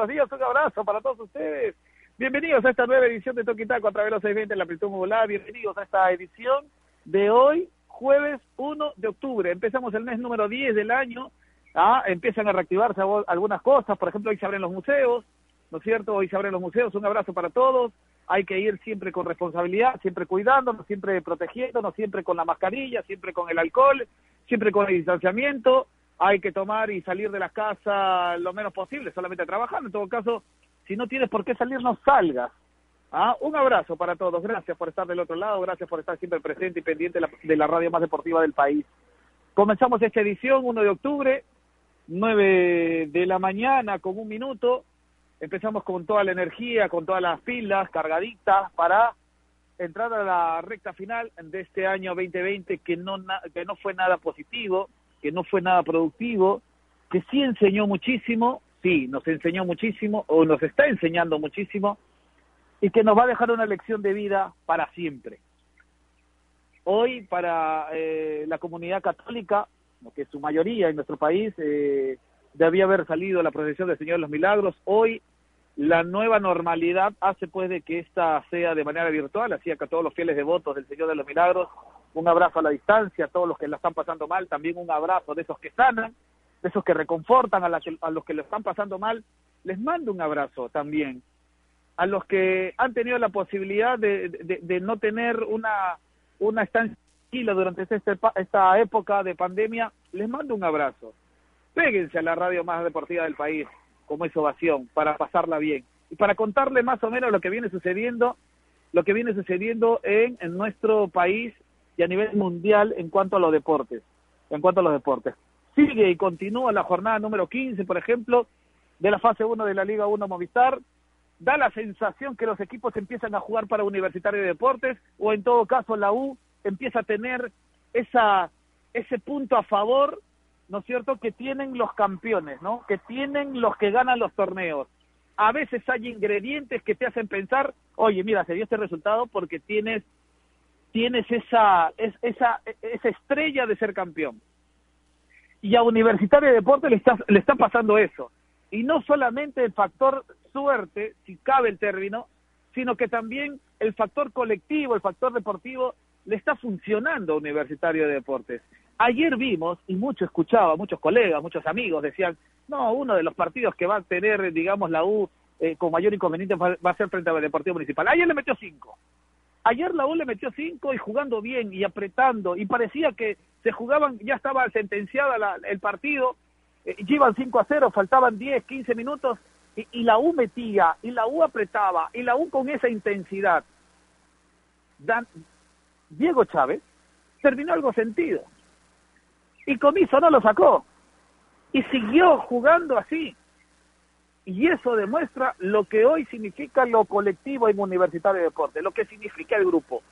Buenos días, un abrazo para todos ustedes. Bienvenidos a esta nueva edición de Toquitaco a través de los 620 en la amplitud modular. Bienvenidos a esta edición de hoy, jueves 1 de octubre. Empezamos el mes número 10 del año. Ah, empiezan a reactivarse algunas cosas. Por ejemplo, hoy se abren los museos. ¿No es cierto? Hoy se abren los museos. Un abrazo para todos hay que ir siempre con responsabilidad, siempre cuidándonos, siempre protegiéndonos, siempre con la mascarilla, siempre con el alcohol, siempre con el distanciamiento. Hay que tomar y salir de la casa lo menos posible, solamente trabajando. En todo caso, si no tienes por qué salir, no salgas. ¿Ah? Un abrazo para todos. Gracias por estar del otro lado. Gracias por estar siempre presente y pendiente de la, de la radio más deportiva del país. Comenzamos esta edición 1 de octubre, 9 de la mañana con un minuto empezamos con toda la energía, con todas las pilas cargaditas para entrar a la recta final de este año 2020 que no, que no fue nada positivo, que no fue nada productivo, que sí enseñó muchísimo, sí, nos enseñó muchísimo o nos está enseñando muchísimo y que nos va a dejar una lección de vida para siempre. Hoy para eh, la comunidad católica, que es su mayoría en nuestro país, eh, debía haber salido la procesión del Señor de los Milagros. Hoy la nueva normalidad hace pues de que esta sea de manera virtual, así que a todos los fieles devotos del Señor de los Milagros, un abrazo a la distancia, a todos los que la están pasando mal, también un abrazo de esos que sanan, de esos que reconfortan a, a los que lo están pasando mal, les mando un abrazo también. A los que han tenido la posibilidad de, no tener una, una estancia durante este, esta época de pandemia, les mando un abrazo. Péguense a la radio más deportiva del país como es ovación, para pasarla bien y para contarle más o menos lo que viene sucediendo, lo que viene sucediendo en, en nuestro país y a nivel mundial en cuanto a los deportes, en cuanto a los deportes. Sigue y continúa la jornada número 15, por ejemplo, de la fase 1 de la Liga 1 Movistar. Da la sensación que los equipos empiezan a jugar para Universitario de Deportes o en todo caso la U empieza a tener esa ese punto a favor ¿no es cierto?, que tienen los campeones, ¿no?, que tienen los que ganan los torneos. A veces hay ingredientes que te hacen pensar, oye, mira, se dio este resultado porque tienes, tienes esa, esa, esa estrella de ser campeón. Y a Universitario de Deportes le está, le está pasando eso. Y no solamente el factor suerte, si cabe el término, sino que también el factor colectivo, el factor deportivo, le está funcionando a Universitario de Deportes. Ayer vimos, y mucho escuchaba, muchos colegas, muchos amigos decían, no, uno de los partidos que va a tener, digamos, la U eh, con mayor inconveniente va, a ser frente al Deportivo Municipal. Ayer le metió cinco. Ayer la U le metió cinco y jugando bien y apretando, y parecía que se jugaban, ya estaba sentenciada el partido, eh, iban 5 a 0, faltaban 10, 15 minutos, y, y la U metía, y la U apretaba, y la U con esa intensidad. Dan, Diego Chávez terminó algo sentido y Comiso no lo sacó. Y siguió jugando así. Y eso demuestra lo que hoy significa lo colectivo en Universitario de Deporte, lo que significa el grupo.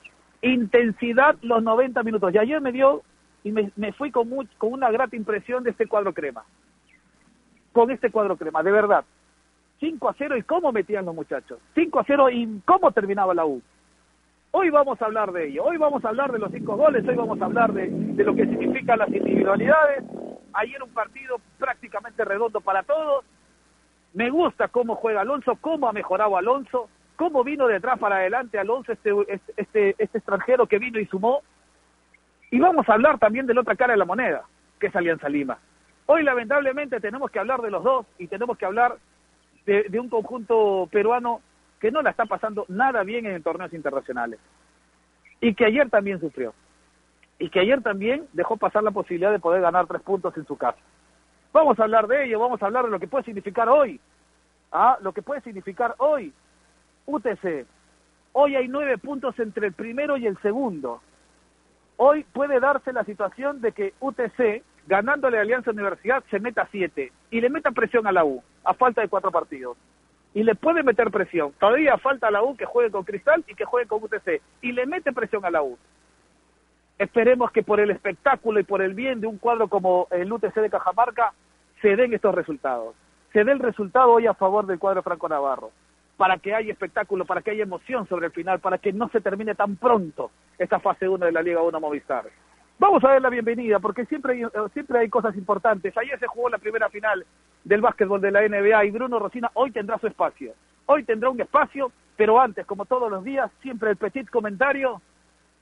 Intensidad los 90 minutos. Y ayer me dio, y me, fui con, con una grata impresión de este cuadro crema. Con este cuadro crema, de verdad. 5 a 0 y cómo metían los muchachos. 5 a 0 y cómo terminaba la U. Hoy vamos a hablar de ello, hoy vamos a hablar de los cinco goles, hoy vamos a hablar de, lo que significan las individualidades. Ayer un partido prácticamente redondo para todos. Me gusta cómo juega Alonso, cómo ha mejorado Alonso, cómo vino de atrás para adelante Alonso, este, este, este, este extranjero que vino y sumó. Y vamos a hablar también de la otra cara de la moneda, que es Alianza Lima. Hoy lamentablemente tenemos que hablar de los dos y tenemos que hablar de un conjunto peruano que no la está pasando nada bien en torneos internacionales. Y que ayer también sufrió. Y que ayer también dejó pasar la posibilidad de poder ganar tres puntos en su casa. Vamos a hablar de ello, vamos a hablar de lo que puede significar hoy. ¿ah? Lo que puede significar hoy. UTC. Hoy hay nueve puntos entre el primero y el segundo. Hoy puede darse la situación de que UTC, ganándole a Alianza Universidad, se meta siete y le meta presión a la U, a falta de cuatro partidos y le puede meter presión. Todavía falta a la U que juegue con Cristal y que juegue con UTC y le mete presión a la U. Esperemos que por el espectáculo y por el bien de un cuadro como el UTC de Cajamarca se den estos resultados. Se dé el resultado hoy a favor del cuadro Franco Navarro. para que haya espectáculo, para que haya emoción sobre el final, para que no se termine tan pronto esta fase 1 de la Liga 1 Movistar. Vamos a dar la bienvenida, porque siempre hay, siempre hay cosas importantes. Ayer se jugó la primera final del básquetbol de la NBA y Bruno Rosina hoy tendrá su espacio. Hoy tendrá un espacio, pero antes, como todos los días, siempre el petit comentario,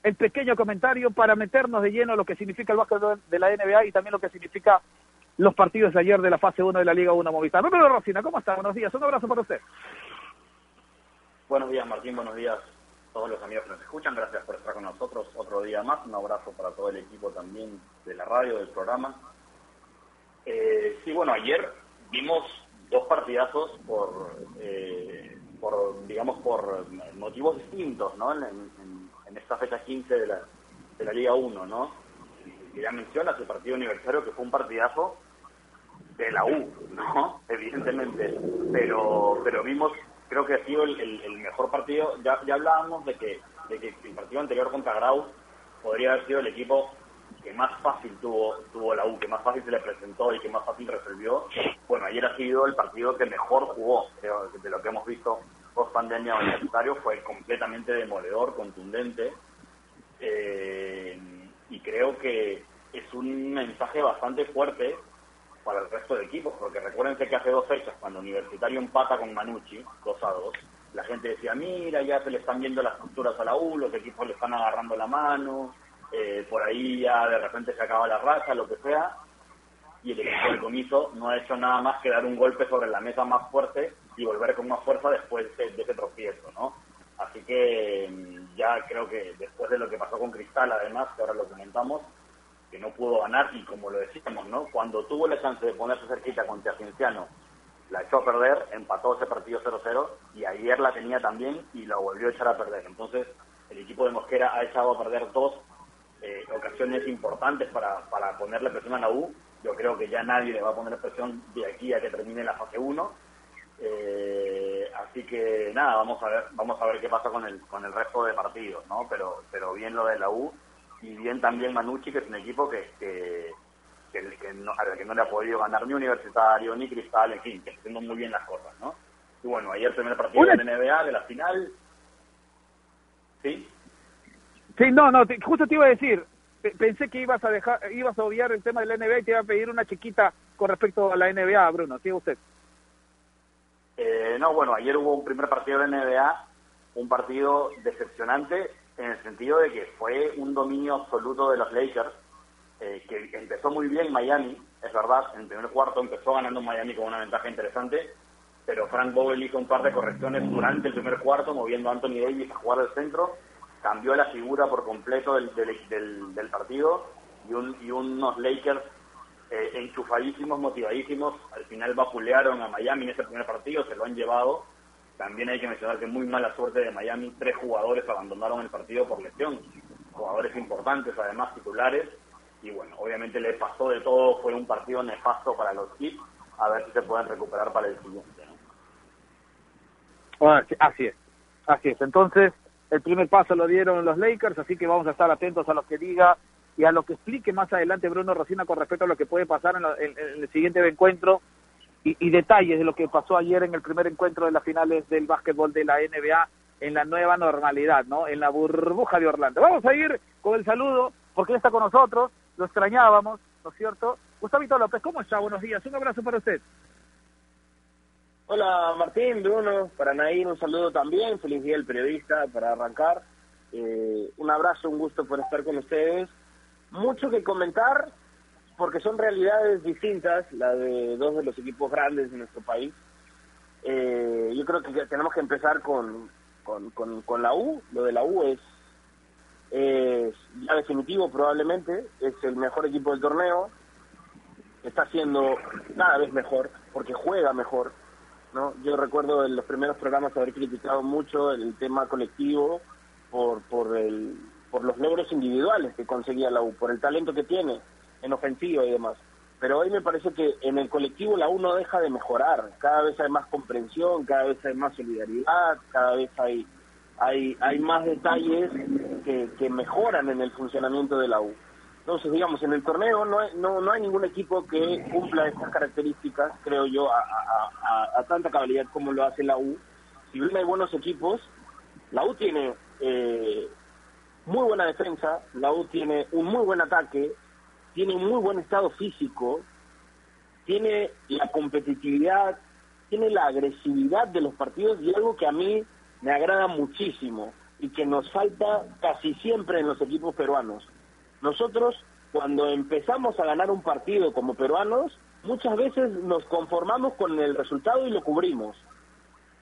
el pequeño comentario para meternos de lleno lo que significa el básquetbol de la NBA y también lo que significa los partidos de ayer de la fase 1 de la Liga 1 Movistar. Bruno Rosina, ¿cómo está? Buenos días, un abrazo para usted. Buenos días, Martín, buenos días a todos los amigos que nos escuchan. Gracias por estar con nosotros otro día más. Un abrazo para todo el equipo también de la radio, del programa. Eh, sí, bueno, ayer vimos dos partidazos por, eh, por digamos, por motivos distintos, ¿no? En, esta fecha 15 de la, de la Liga 1, ¿no? Y ya mencionas el partido universitario que fue un partidazo de la U, ¿no? Evidentemente. Pero, pero vimos, creo que ha sido el, mejor partido. Ya, ya hablábamos de que, de que el partido anterior contra Grau podría haber sido el equipo que más fácil tuvo, tuvo la U, que más fácil se le presentó y que más fácil resolvió, bueno, ayer ha sido el partido que mejor jugó, creo, de lo que hemos visto post pandemia universitario, fue completamente demoledor, contundente, eh, y creo que es un mensaje bastante fuerte para el resto de equipos, porque recuérdense que hace dos fechas, cuando Universitario empata con Manucci, 2 a 2, la gente decía, mira, ya se le están viendo las costuras a la U, los equipos le están agarrando la mano, eh, por ahí ya de repente se acaba la racha, lo que sea, y el equipo del comiso no ha hecho nada más que dar un golpe sobre la mesa más fuerte y volver con más fuerza después de, ese tropiezo, ¿no? Así que mm, ya creo que después de lo que pasó con Cristal, además, que ahora lo comentamos, que no pudo ganar y como lo decíamos, ¿no? Cuando tuvo la chance de ponerse cerquita contra Cienciano, la echó a perder, empató ese partido 0-0 y ayer la tenía también y la volvió a echar a perder. Entonces, el equipo de Mosquera ha echado a perder dos eh, ocasiones importantes para, para ponerle presión a la U. Yo creo que ya nadie le va a poner presión de aquí a que termine la fase 1. Eh, así que nada, vamos a ver, vamos a ver qué pasa con el con el resto de partidos, ¿no? Pero pero bien lo de la U y bien también Manucci, que es un equipo que, que, que, no, que no le ha podido ganar ni Universitario, ni Cristal, en fin, que está haciendo muy bien las cosas, ¿no? Y bueno, ayer el primer partido de la NBA, de la final, ¿sí? Sí, no, no, justo te iba a decir, pensé que ibas a dejar, ibas a obviar el tema de la NBA y te iba a pedir una chiquita con respecto a la NBA, Bruno, sigue usted. Eh, no, bueno, ayer hubo un primer partido de NBA, un partido decepcionante en el sentido de que fue un dominio absoluto de los Lakers, eh, que empezó muy bien Miami, es verdad, en el primer cuarto empezó ganando Miami con una ventaja interesante, pero Frank Vogel hizo un par de correcciones durante el primer cuarto, moviendo a Anthony Davis a jugar al centro, cambió la figura por completo del, del, partido y, un, y unos Lakers eh, enchufadísimos, motivadísimos, al final vapulearon a Miami en ese primer partido, se lo han llevado. También hay que mencionar que muy mala suerte de Miami, tres jugadores abandonaron el partido por lesión, jugadores importantes, además titulares, y bueno, obviamente le pasó de todo, fue un partido nefasto para los Knicks, a ver si se pueden recuperar para el siguiente. así es, así es. Entonces, el primer paso lo dieron los Lakers, así que vamos a estar atentos a lo que diga y a lo que explique más adelante Bruno Rocina con respecto a lo que puede pasar en el siguiente encuentro y, detalles de lo que pasó ayer en el primer encuentro de las finales del básquetbol de la NBA en la nueva normalidad, ¿no? En la burbuja de Orlando. Vamos a ir con el saludo, porque él está con nosotros, lo extrañábamos, ¿no es cierto? Gustavito López, ¿cómo está? Buenos días, un abrazo para usted. Hola Martín, Bruno, para Nair un saludo también, feliz día el periodista para arrancar. Eh, un abrazo, un gusto por estar con ustedes. Mucho que comentar, porque son realidades distintas, la de dos de los equipos grandes de nuestro país. Eh, yo creo que tenemos que empezar con, con, con, la U. Lo de la U es, es ya definitivo probablemente, es el mejor equipo del torneo, está siendo cada vez mejor, porque juega mejor. ¿no? Yo recuerdo en los primeros programas haber criticado mucho el tema colectivo por, por, el, por los logros individuales que conseguía la U, por el talento que tiene en ofensiva y demás. Pero hoy me parece que en el colectivo la uno deja de mejorar, cada vez hay más comprensión, cada vez hay más solidaridad, cada vez hay hay hay más detalles que, que mejoran en el funcionamiento de la U. Entonces, digamos, en el torneo no hay, no, no hay ningún equipo que cumpla estas características, creo yo, a, a, a, tanta cabalidad como lo hace la U. si bien hay buenos equipos, la U tiene eh, muy buena defensa, la U tiene un muy buen ataque, tiene un muy buen estado físico, tiene la competitividad, tiene la agresividad de los partidos y algo que a mí me agrada muchísimo y que nos falta casi siempre en los equipos peruanos. Nosotros, cuando empezamos a ganar un partido como peruanos, muchas veces nos conformamos con el resultado y lo cubrimos.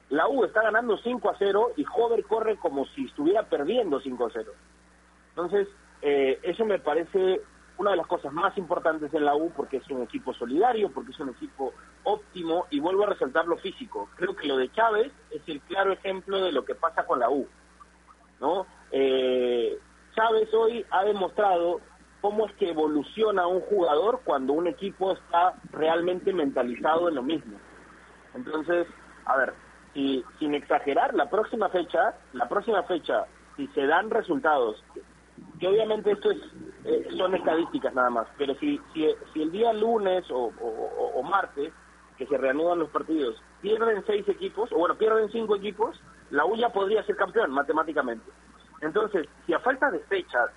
La U está ganando 5 a 0 y Hover corre como si estuviera perdiendo 5 a 0. Entonces, eh, eso me parece una de las cosas más importantes en la U porque es un equipo solidario, porque es un equipo óptimo y vuelvo a resaltar lo físico. Creo que lo de Chávez es el claro ejemplo de lo que pasa con la U. ¿no? Eh, Chávez hoy ha demostrado cómo es que evoluciona un jugador cuando un equipo está realmente mentalizado en lo mismo. Entonces, a ver, si, sin exagerar, la próxima fecha, la próxima fecha, si se dan resultados, que obviamente esto es eh, son estadísticas nada más, pero si, si, si el día lunes o, o, martes, que se reanudan los partidos, pierden seis equipos, o bueno, pierden cinco equipos, la U ya podría ser campeón matemáticamente. Entonces, si a falta de fechas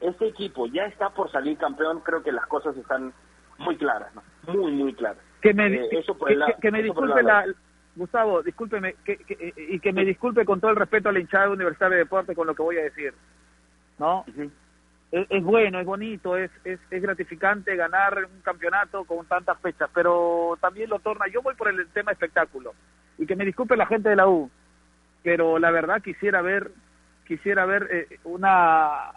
este equipo ya está por salir campeón, creo que las cosas están muy claras, ¿no? muy, muy claras. Que me, eh, eso que, me disculpe la, Gustavo, discúlpeme, que, y que me disculpe con todo el respeto a la hinchada Universitaria de Deporte con lo que voy a decir, ¿no? es, bueno, es bonito, es, es, es, gratificante ganar un campeonato con tantas fechas, pero también lo torna, yo voy por el tema espectáculo, y que me disculpe la gente de la U, pero la verdad quisiera ver, quisiera ver eh, una,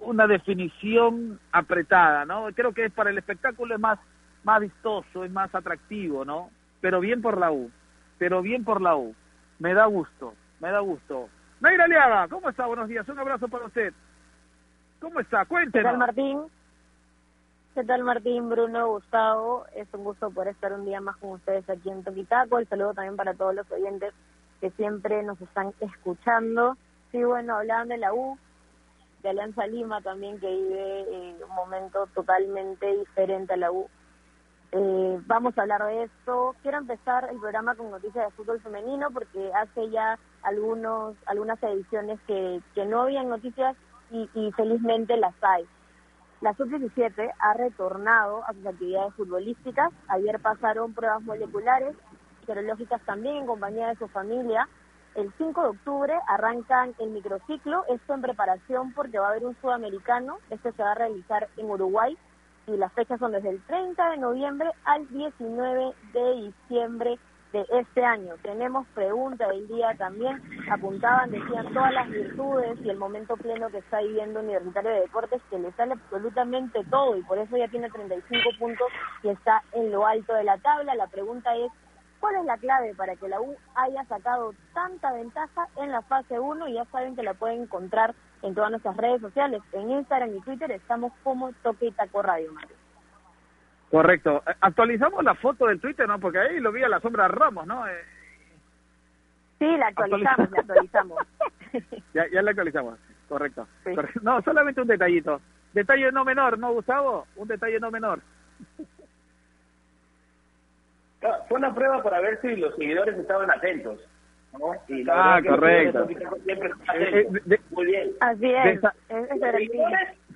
una definición apretada, ¿no? Creo que es para el espectáculo es más, más vistoso, es más atractivo, ¿no? Pero bien por la U, pero bien por la U, me da gusto, me da gusto. Naira Aliaga, ¿cómo está? Buenos días, un abrazo para usted. ¿Cómo está? Cuéntenos. ¿Qué tal, Martín? ¿Qué tal, Martín, Bruno, Gustavo? Es un gusto poder estar un día más con ustedes aquí en Toquitaco. El saludo también para todos los oyentes que siempre nos están escuchando. Sí, bueno, hablaban de la U, de Alianza Lima también, que vive eh, un momento totalmente diferente a la U. Eh, vamos a hablar de esto. Quiero empezar el programa con noticias de fútbol femenino porque hace ya algunos algunas ediciones que, que no habían noticias y, felizmente las hay. La sub-17 ha retornado a sus actividades futbolísticas. Ayer pasaron pruebas moleculares, serológicas también en compañía de su familia. El 5 de octubre arrancan el microciclo, esto en preparación porque va a haber un sudamericano, este se va a realizar en Uruguay y las fechas son desde el 30 de noviembre al 19 de diciembre de este año. Tenemos pregunta del día también, apuntaban, decían todas las virtudes y el momento pleno que está viviendo Universitario de Deportes, que le sale absolutamente todo y por eso ya tiene 35 puntos y está en lo alto de la tabla. La pregunta es, ¿cuál es la clave para que la U haya sacado tanta ventaja en la fase 1? Y ya saben que la pueden encontrar en todas nuestras redes sociales, en Instagram y Twitter estamos como Toque y Taco Radio, Mario. Correcto. Eh, actualizamos la foto del Twitter, ¿no? Porque ahí lo vi a la sombra de Ramos, ¿no? Eh, sí, la actualizamos, la actualizamos. ya, ya la actualizamos, correcto. No, solamente un detallito. Detalle no menor, ¿no, Gustavo? Un detalle no menor. Fue una prueba para ver si los seguidores estaban atentos. ¿no? Y ah, correcto. Eh, muy bien. Así es.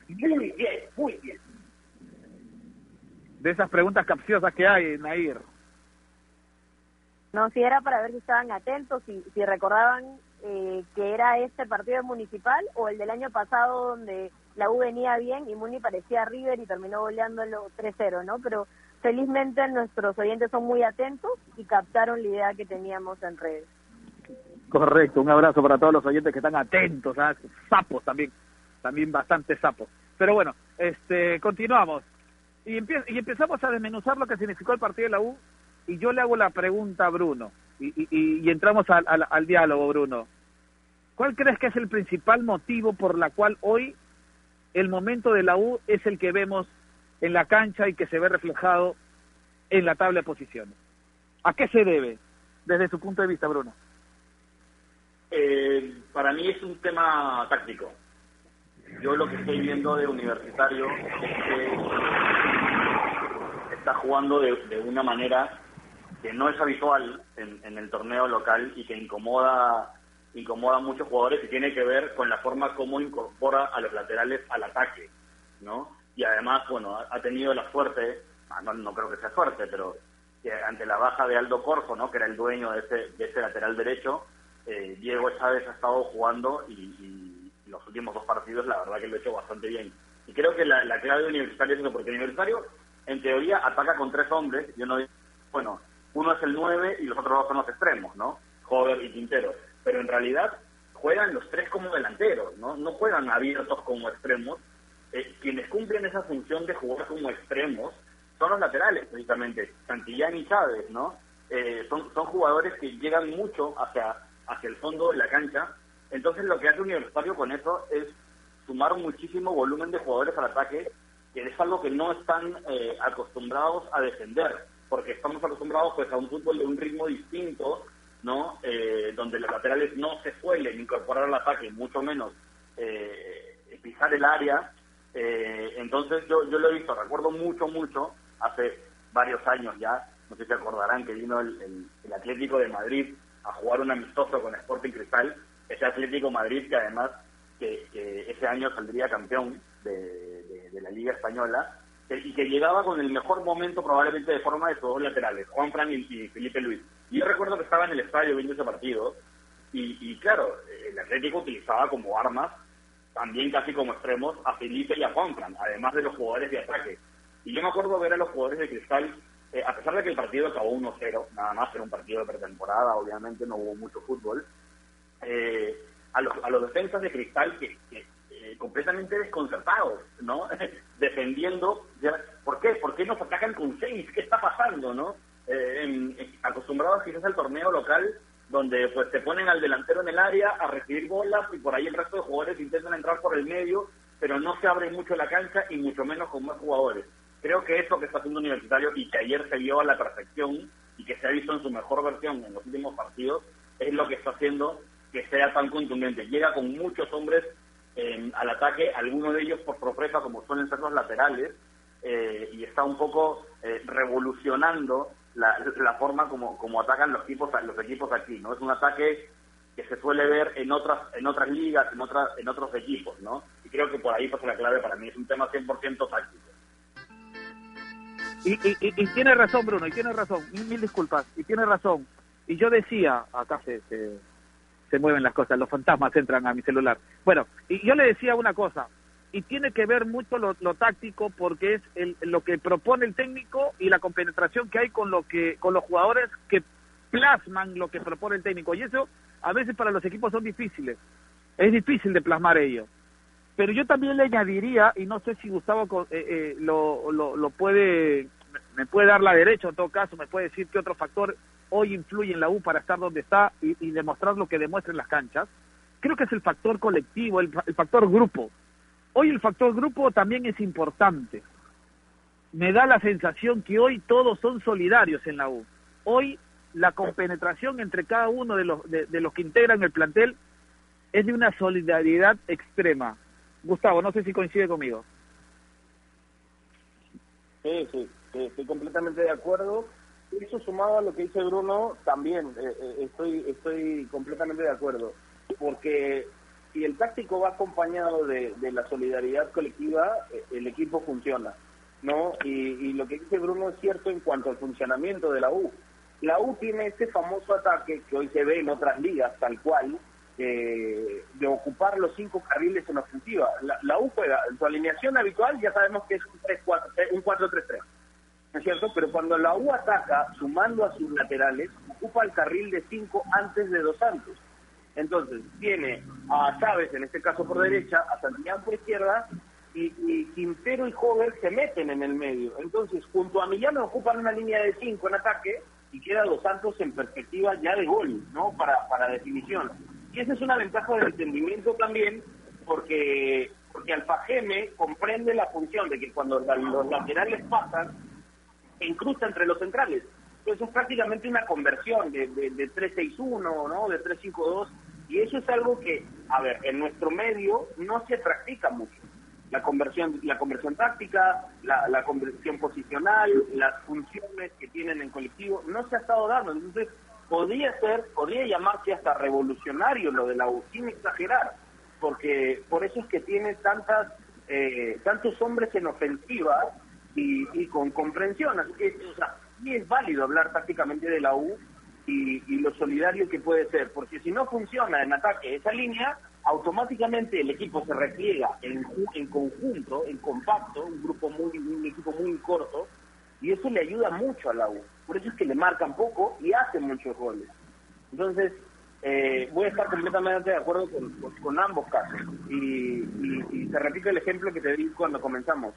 muy bien, muy bien de esas preguntas capciosas que hay, Nair. No, si era para ver si estaban atentos, si, si recordaban eh, que era este partido municipal o el del año pasado donde la U venía bien y Muni parecía River y terminó goleándolo 3-0, ¿no? Pero felizmente nuestros oyentes son muy atentos y captaron la idea que teníamos en redes. Correcto, un abrazo para todos los oyentes que están atentos, sapos también, también bastante sapos. Pero bueno, este, continuamos y, y empezamos a desmenuzar lo que significó el partido de la U y yo le hago la pregunta a Bruno y, y, entramos al, al, diálogo, Bruno. ¿Cuál crees que es el principal motivo por la cual hoy el momento de la U es el que vemos en la cancha y que se ve reflejado en la tabla de posiciones? ¿A qué se debe desde su punto de vista, Bruno? Eh, para mí es un tema táctico. Yo lo que estoy viendo de universitario es que está jugando de, una manera que no es habitual en, en el torneo local y que incomoda incomoda a muchos jugadores y tiene que ver con la forma como incorpora a los laterales al ataque, ¿no? Y además, bueno, ha, tenido la suerte, ah, no, no creo que sea suerte, pero que ante la baja de Aldo Corso, ¿no? Que era el dueño de ese, de ese lateral derecho, eh, Diego Chávez ha estado jugando y, los últimos dos partidos la verdad que lo ha hecho bastante bien. Y creo que la, la clave de Universitario es eso, porque Universitario en teoría ataca con tres hombres, yo no bueno, uno es el 9 y los otros dos son los extremos, ¿no? Jover y Quintero. Pero en realidad juegan los tres como delanteros, ¿no? No juegan abiertos como extremos. Eh, quienes cumplen esa función de jugar como extremos son los laterales, precisamente, Santillán y Chávez, ¿no? Eh, son, son jugadores que llegan mucho hacia, hacia el fondo de la cancha. Entonces lo que hace Universitario con eso es sumar muchísimo volumen de jugadores al ataque, que es algo que no están eh, acostumbrados a defender porque estamos acostumbrados pues a un fútbol de un ritmo distinto, ¿no? Eh, donde los laterales no se suelen incorporar al ataque, mucho menos eh, pisar el área. Eh, entonces yo, yo lo he visto, recuerdo mucho, mucho, hace varios años ya, no sé si acordarán que vino el, el, Atlético de Madrid a jugar un amistoso con Sporting Cristal, ese Atlético Madrid que además que, ese año saldría campeón de, de la Liga Española, y que llegaba con el mejor momento probablemente de forma de sus dos laterales, Juan Fran y, Felipe Luis. Y yo recuerdo que estaba en el estadio viendo ese partido y, claro, el Atlético utilizaba como armas, también casi como extremos, a Felipe y a Juan Fran, además de los jugadores de ataque. Y yo me acuerdo ver a los jugadores de Cristal, eh, a pesar de que el partido acabó 1-0, nada más era un partido de pretemporada, obviamente no hubo mucho fútbol, eh, a, los, a los defensas de Cristal que, que completamente desconcertados, ¿no? Defendiendo, ¿por qué? ¿Por qué nos atacan con seis? ¿Qué está pasando, no? Eh, acostumbrados quizás al torneo local, donde pues te ponen al delantero en el área a recibir bolas y por ahí el resto de jugadores intentan entrar por el medio, pero no se abre mucho la cancha y mucho menos con más jugadores. Creo que eso que está haciendo Universitario y que ayer se vio a la perfección y que se ha visto en su mejor versión en los últimos partidos, es lo que está haciendo que sea tan contundente. Llega con muchos hombres al ataque, algunos de ellos por sorpresa, como suelen ser los laterales, eh, y está un poco eh, revolucionando la, forma como, como atacan los equipos, los equipos aquí, ¿no? Es un ataque que se suele ver en otras en otras ligas, en otras en otros equipos, ¿no? Y creo que por ahí pasa la clave para mí, es un tema 100% táctico. Y, y, y, tiene razón, Bruno, y tiene razón, mil, disculpas, y tiene razón. Y yo decía, acá se, se se mueven las cosas, los fantasmas entran a mi celular. Bueno, y yo le decía una cosa, y tiene que ver mucho lo, táctico porque es el, lo que propone el técnico y la compenetración que hay con lo que con los jugadores que plasman lo que propone el técnico. Y eso a veces para los equipos son difíciles. Es difícil de plasmar ello. Pero yo también le añadiría y no sé si Gustavo eh, eh, lo, lo, lo puede me puede dar la derecha en todo caso me puede decir qué otro factor hoy influye en la U para estar donde está y, demostrar lo que demuestra en las canchas, creo que es el factor colectivo, el, factor grupo. Hoy el factor grupo también es importante. Me da la sensación que hoy todos son solidarios en la U. Hoy la compenetración entre cada uno de los, de, los que integran el plantel es de una solidaridad extrema. Gustavo, no sé si coincide conmigo. Sí, sí, estoy completamente de acuerdo eso sumado a lo que dice Bruno, también eh, eh, estoy, estoy completamente de acuerdo. Porque si el táctico va acompañado de, la solidaridad colectiva, eh, el equipo funciona. ¿no? Y, lo que dice Bruno es cierto en cuanto al funcionamiento de la U. La U tiene ese famoso ataque que hoy se ve en otras ligas, tal cual, de ocupar los cinco carriles en ofensiva. La, U juega, su alineación habitual ya sabemos que es un 3-4, un 4-3-3 es cierto? Pero cuando la U ataca, sumando a sus laterales, ocupa el carril de cinco antes de Dos Santos. Entonces, tiene a Chávez, en este caso por derecha, a Santillán por izquierda, y, Quintero y Hover se meten en el medio. Entonces, junto a Millán ocupan una línea de cinco en ataque, y queda Dos Santos en perspectiva ya de gol, ¿no? Para, para definición. Y esa es una ventaja de entendimiento también, porque porque Alfa Geme comprende la función de que cuando los laterales pasan, incrusta entre los centrales. Entonces es prácticamente una conversión de, de, de 3-6-1, ¿no? De 3-5-2. Y eso es algo que, a ver, en nuestro medio no se practica mucho. la conversión, la conversión táctica, la, la conversión posicional, las funciones que tienen en colectivo, no se ha estado dando. Entonces, podría ser, podría llamarse hasta revolucionario lo de la U, sin exagerar, porque por eso es que tiene tantas, eh, tantos hombres en ofensiva y, y con comprensión. Así que, o sea, sí es válido hablar tácticamente de la U y, y lo solidario que puede ser, porque si no funciona en ataque esa línea, automáticamente el equipo se repliega en, en conjunto, en compacto, un grupo muy, un equipo muy corto, y eso le ayuda mucho a la U. Por eso es que le marcan poco y hacen muchos goles. Entonces, eh, voy a estar completamente de acuerdo con, ambos casos. Y, y, y, te repito el ejemplo que te di cuando comenzamos.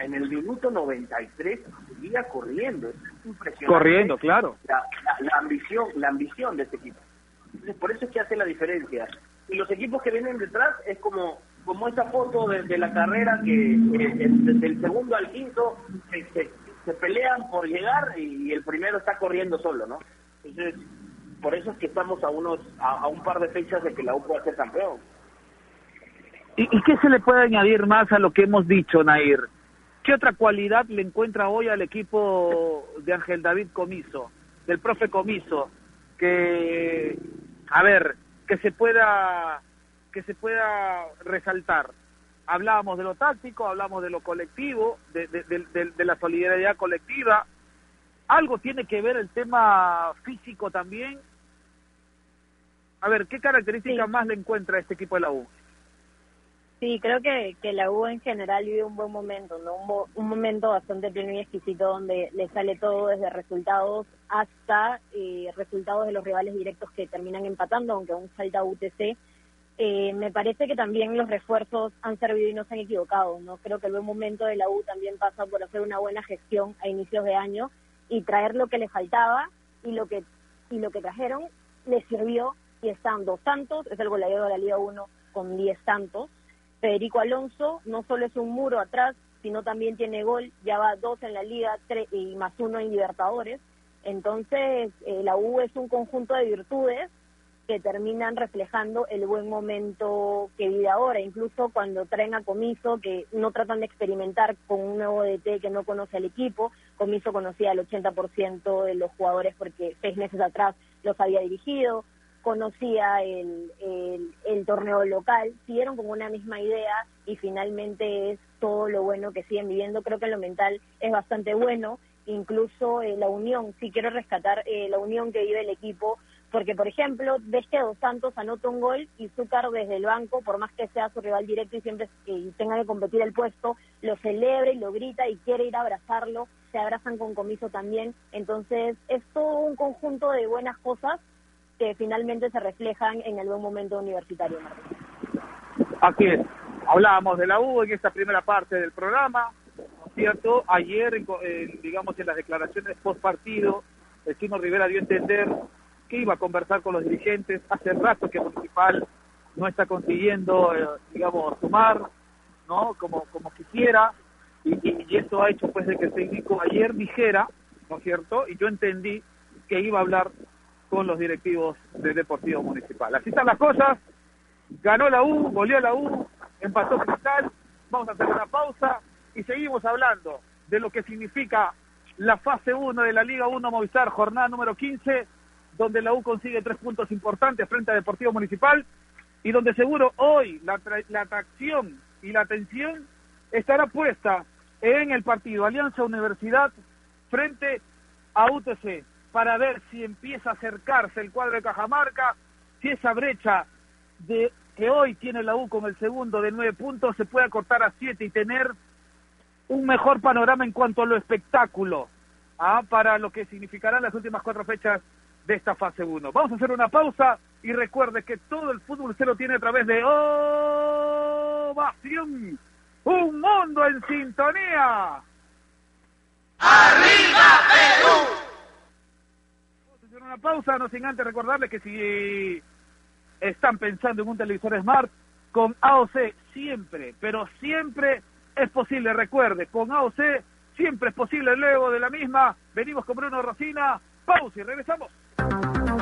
En el minuto 93, seguía corriendo. Es impresionante. Corriendo, claro. La, la, ambición, la ambición de este equipo. Entonces, por eso es que hace la diferencia. Y los equipos que vienen detrás es como como esa foto de, la carrera que desde el segundo al quinto se, se, pelean por llegar y, el primero está corriendo solo, ¿no? Entonces, por eso es que estamos a unos a, un par de fechas de que la U pueda ser campeón. ¿Y, ¿Y qué se le puede añadir más a lo que hemos dicho, Nair? ¿Qué otra cualidad le encuentra hoy al equipo de Ángel David Comiso, del profe Comiso, que, a ver, que se pueda que se pueda resaltar. Hablábamos de lo táctico, hablamos de lo colectivo, de, de, la solidaridad colectiva. ¿Algo tiene que ver el tema físico también? A ver, ¿qué características más le encuentra a este equipo de la U? Sí, creo que, que la U en general vive un buen momento, ¿no? Un, un, momento bastante pleno y exquisito donde le sale todo desde resultados hasta eh, resultados de los rivales directos que terminan empatando, aunque aún falta UTC eh, me parece que también los refuerzos han servido y no se han equivocado. no Creo que el buen momento de la U también pasa por hacer una buena gestión a inicios de año y traer lo que le faltaba y lo que y lo que trajeron les sirvió y están dos tantos, es el goleador de la Liga 1 con 10 tantos. Federico Alonso no solo es un muro atrás, sino también tiene gol, ya va dos en la Liga y más uno en Libertadores. Entonces, eh, la U es un conjunto de virtudes que terminan reflejando el buen momento que vive ahora, incluso cuando traen a Comiso, que no tratan de experimentar con un nuevo DT que no conoce al equipo, Comiso conocía al 80% de los jugadores porque seis meses atrás los había dirigido, conocía el, el, torneo local, siguieron con una misma idea y finalmente es todo lo bueno que siguen viviendo, creo que lo mental es bastante bueno, incluso eh, la unión, sí quiero rescatar eh, la unión que vive el equipo porque, por ejemplo, ves que Dos Santos anota un gol y Zúcar desde el banco, por más que sea su rival directo y siempre tenga que competir el puesto, lo celebra y lo grita y quiere ir a abrazarlo, se abrazan con comiso también. Entonces, es todo un conjunto de buenas cosas que finalmente se reflejan en buen momento universitario. Así es. Hablábamos de la U en esta primera parte del programa, ¿cierto? Ayer, digamos, en las declaraciones post partido, el Chino Rivera dio a entender que iba a conversar con los dirigentes. Hace rato que Municipal no está consiguiendo, eh, digamos, sumar, ¿no? Como, como quisiera. Y, y, esto ha hecho pues de que el técnico ayer dijera, ¿no es cierto? Y yo entendí que iba a hablar con los directivos del Deportivo Municipal. Así están las cosas. Ganó la U, goleó la U, empató Cristal. Vamos a hacer una pausa y seguimos hablando de lo que significa la fase 1 de la Liga 1 Movistar, jornada número 15 donde la U consigue tres puntos importantes frente a Deportivo Municipal y donde seguro hoy la, la atracción y la atención estará puesta en el partido Alianza Universidad frente a UTC para ver si empieza a acercarse el cuadro de Cajamarca, si esa brecha de que hoy tiene la U con el segundo de nueve puntos se puede acortar a siete y tener un mejor panorama en cuanto a lo espectáculo ¿ah? para lo que significarán las últimas cuatro fechas de esta fase 1. Vamos a hacer una pausa y recuerde que todo el fútbol se lo tiene a través de Ovación. Un mundo en sintonía. ¡Arriba Perú! Una pausa, no sin antes recordarles que si están pensando en un televisor Smart, con AOC siempre, pero siempre es posible. Recuerde, con AOC siempre es posible luego de la misma. Venimos con Bruno Rosina. Pausa y regresamos.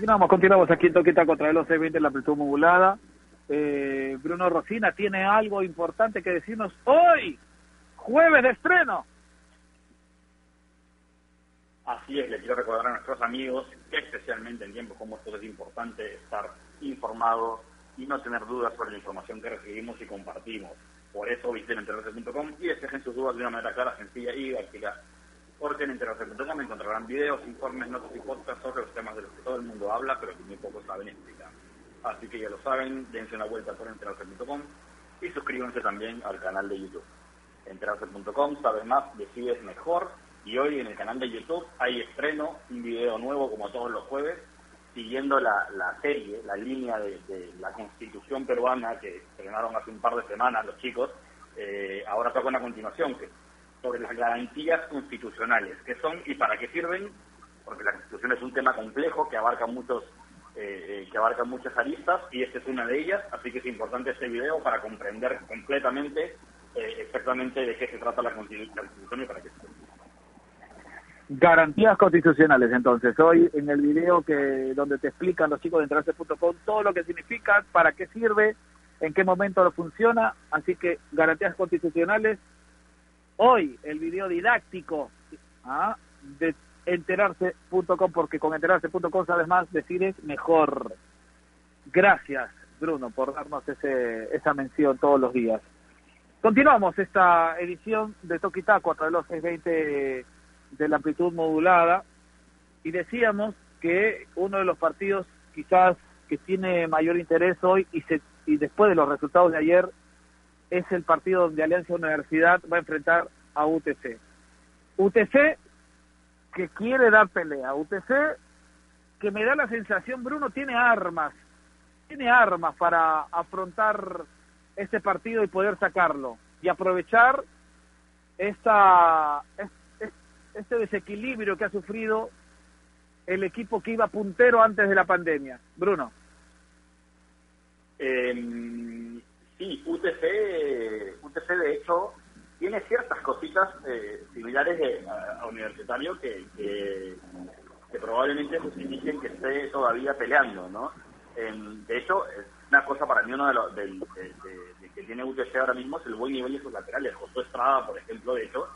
Continuamos, continuamos aquí en Toquita contra el 620 en la amplitud modulada. Eh, Bruno Rosina tiene algo importante que decirnos hoy, jueves de estreno. Así es, le quiero recordar a nuestros amigos especialmente en tiempos como estos es importante estar informado y no tener dudas sobre la información que recibimos y compartimos. Por eso visiten enterarse.com y despejen sus dudas de una manera clara, sencilla y didáctica porque en me encontrarán videos, informes, notas y podcasts sobre los temas de los que todo el mundo habla, pero que muy pocos saben explicar. Así que ya lo saben, dense una vuelta por enterarse.com y suscríbanse también al canal de YouTube. Enterarse.com, sabes más, decides mejor. Y hoy en el canal de YouTube hay estreno, un video nuevo como todos los jueves, siguiendo la, serie, la línea de, la constitución peruana que estrenaron hace un par de semanas los chicos. Eh, ahora toca una continuación que sobre las garantías constitucionales, qué son y para qué sirven, porque la Constitución es un tema complejo que abarca muchos eh, eh, que abarca muchas aristas y esta es una de ellas, así que es importante este video para comprender completamente eh, exactamente de qué se trata la Constitución y para qué sirve. Garantías constitucionales, entonces, hoy en el video que donde te explican los chicos de entrarse.com todo lo que significa, para qué sirve, en qué momento lo funciona, así que garantías constitucionales hoy el video didáctico ¿ah? de enterarse.com, porque con enterarse.com sabes más, decides mejor. Gracias, Bruno, por darnos ese, esa mención todos los días. Continuamos esta edición de Toquitaco a través de los 620 de la amplitud modulada y decíamos que uno de los partidos quizás que tiene mayor interés hoy y, se, y después de los resultados de ayer es el partido donde Alianza Universidad va a enfrentar a UTC. UTC que quiere dar pelea. UTC que me da la sensación, Bruno tiene armas, tiene armas para afrontar este partido y poder sacarlo y aprovechar esta, este desequilibrio que ha sufrido el equipo que iba puntero antes de la pandemia. Bruno. Eh, sí, UTC, UTC de hecho tiene ciertas cositas eh, similares a, Universitario que, que, probablemente justifiquen que esté todavía peleando, ¿no? de hecho, una cosa para mí, uno de los que tiene UTC ahora mismo es el buen nivel de sus laterales. José Estrada, por ejemplo, de hecho,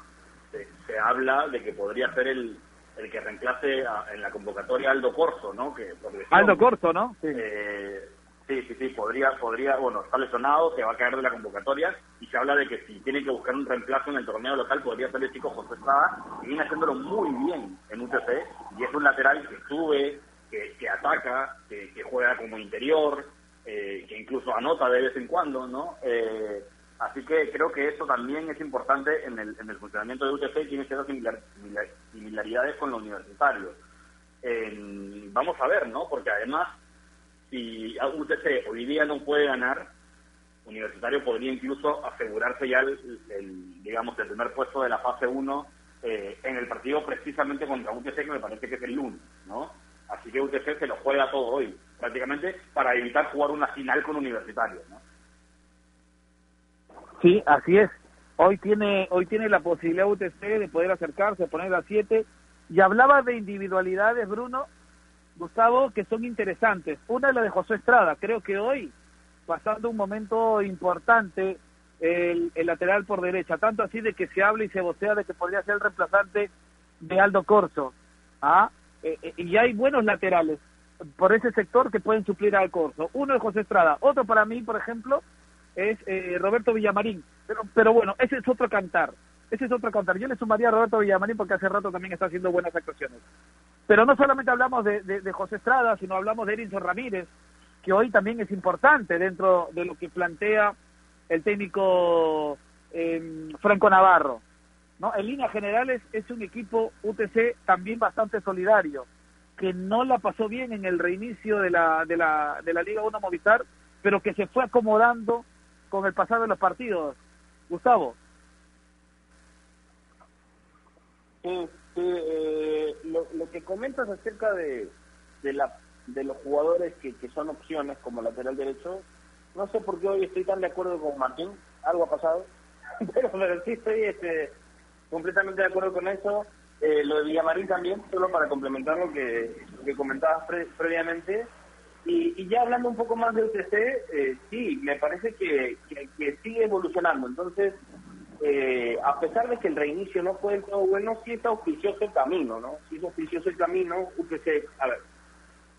se, habla de que podría ser el, el que reemplace en la convocatoria Aldo Corso, ¿no? Que, Aldo Corso, ¿no? Sí. Eh, Sí, sí, sí, podría, podría, bueno, está lesionado, se va a caer de la convocatoria y se habla de que si tiene que buscar un reemplazo en el torneo local podría ser el chico José Estrada y viene haciéndolo muy bien en UTC y es un lateral que sube, que, que ataca, que, juega como interior, eh, que incluso anota de vez en cuando, ¿no? Eh, así que creo que eso también es importante en el, en el funcionamiento de UTC y tiene ciertas similaridades con lo universitario. vamos a ver, ¿no? Porque además si UTC hoy día no puede ganar, Universitario podría incluso asegurarse ya el, digamos, el primer puesto de la fase 1 eh, en el partido precisamente contra UTC, que me parece que es el lunes, ¿no? Así que UTC se lo juega todo hoy, prácticamente para evitar jugar una final con Universitario. Sí, así es. Hoy tiene, hoy tiene la posibilidad UTC de poder acercarse, poner a siete. Y hablaba de individualidades, Bruno, Gustavo, que son interesantes. Una es la de José Estrada. Creo que hoy, pasando un momento importante, el, el lateral por derecha. Tanto así de que se habla y se vocea de que podría ser el reemplazante de Aldo Corso. ¿Ah? Eh, eh, y hay buenos laterales por ese sector que pueden suplir al Corso. Uno es José Estrada. Otro para mí, por ejemplo, es eh, Roberto Villamarín. Pero, pero bueno, ese es otro cantar. Ese es otro cantar. Yo le sumaría a Roberto Villamarín porque hace rato también está haciendo buenas actuaciones. Pero no solamente hablamos de, de, José Estrada, sino hablamos de Erinson Ramírez, que hoy también es importante dentro de lo que plantea el técnico eh, Franco Navarro. ¿no? En líneas generales es un equipo UTC también bastante solidario, que no la pasó bien en el reinicio de la, de la, de la Liga 1 Movistar, pero que se fue acomodando con el pasar de los partidos. Gustavo. Sí, sí eh, lo, lo, que comentas acerca de, de, la, de los jugadores que, que son opciones como lateral derecho, no sé por qué hoy estoy tan de acuerdo con Martín, algo ha pasado, pero, pero sí estoy este, completamente de acuerdo con eso. Eh, lo de Villamarín también, solo para complementar lo que, que comentabas pre previamente. Y, y, ya hablando un poco más de UTC, eh, sí, me parece que, que sigue evolucionando. Entonces, eh, a pesar de que el reinicio no fue del todo bueno, sí está auspicioso el camino, ¿no? Sí es auspicioso el camino. UTC, a ver,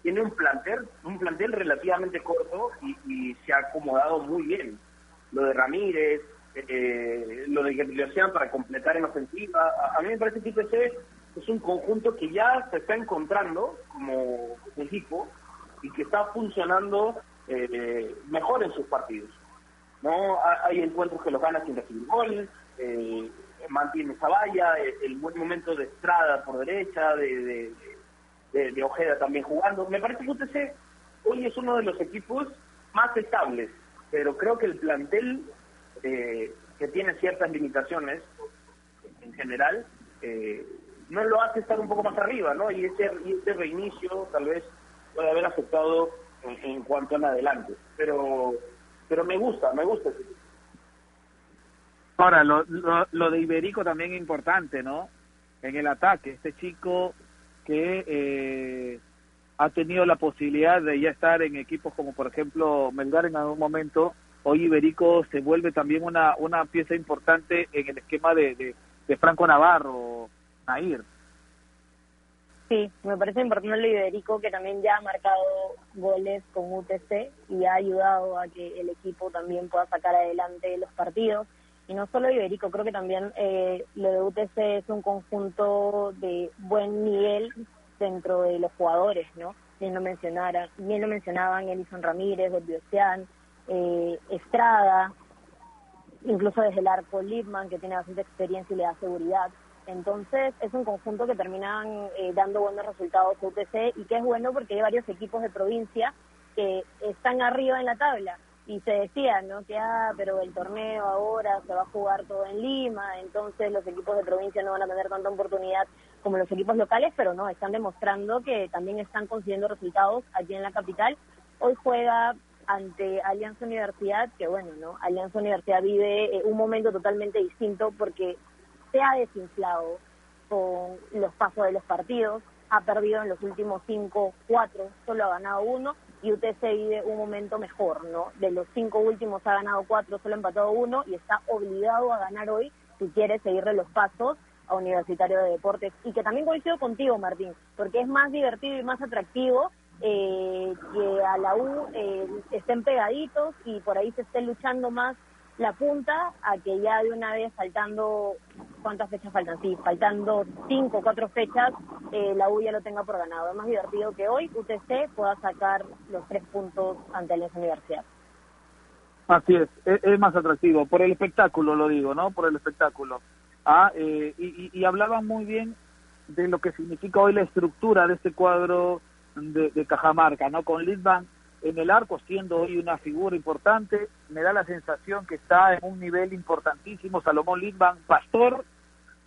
tiene un plantel, un plantel relativamente corto y, se ha acomodado muy bien. Lo de Ramírez, eh, lo de Gabriel para completar en ofensiva. A, a, mí me parece que IPC es un conjunto que ya se está encontrando como equipo y que está funcionando eh, mejor en sus partidos. No Hay encuentros que los gana sin recibir goles, eh, mantiene esa valla, el, buen momento de Estrada por derecha, de, de, Ojeda también jugando. Me parece que UTC hoy es uno de los equipos más estables, pero creo que el plantel eh, que tiene ciertas limitaciones en general, eh, no lo hace estar un poco más arriba, ¿no? Y ese, y ese reinicio tal vez puede haber afectado en, en cuanto en adelante. Pero, pero me gusta, me gusta Ahora, lo, lo, lo, de Iberico también es importante, ¿no? En el ataque, este chico que eh, ha tenido la posibilidad de ya estar en equipos como, por ejemplo, Melgar en algún momento, hoy Iberico se vuelve también una, una pieza importante en el esquema de, de Franco Navarro, Nair. Sí, me parece importante lo Iberico, que también ya ha marcado goles con UTC y ha ayudado a que el equipo también pueda sacar adelante los partidos. Y no solo Iberico, creo que también eh, lo de UTC es un conjunto de buen nivel dentro de los jugadores, ¿no? Bien lo, mencionara, bien lo mencionaban Elison Ramírez, Biosian, eh, Estrada, incluso desde el arco Lipman, que tiene bastante experiencia y le da seguridad. Entonces es un conjunto que terminan eh, dando buenos resultados UTC y que es bueno porque hay varios equipos de provincia que están arriba en la tabla y se decía, ¿no? Que, ah, pero el torneo ahora se va a jugar todo en Lima, entonces los equipos de provincia no van a tener tanta oportunidad como los equipos locales, pero no, están demostrando que también están consiguiendo resultados aquí en la capital. Hoy juega ante Alianza Universidad, que bueno, ¿no? Alianza Universidad vive eh, un momento totalmente distinto porque se ha desinflado con los pasos de los partidos, ha perdido en los últimos cinco, cuatro, solo ha ganado uno, y UTC vive un momento mejor, ¿no? De los cinco últimos ha ganado cuatro, solo ha empatado uno, y está obligado a ganar hoy si quiere seguirle los pasos a Universitario de Deportes. Y que también coincido contigo, Martín, porque es más divertido y más atractivo eh, que a la U eh, estén pegaditos y por ahí se esté luchando más la punta a que ya de una vez faltando, ¿cuántas fechas faltan? Sí, faltando cinco o cuatro fechas, eh, la U ya lo tenga por ganado. Es más divertido que hoy UTC pueda sacar los tres puntos ante la universidad. Así es, es, es, más atractivo, por el espectáculo lo digo, ¿no? Por el espectáculo. Ah, eh, y, y, hablaban muy bien de lo que significa hoy la estructura de este cuadro de, de Cajamarca, ¿no? Con Lidban en el arco siendo hoy una figura importante, me da la sensación que está en un nivel importantísimo Salomón Lidban, Pastor,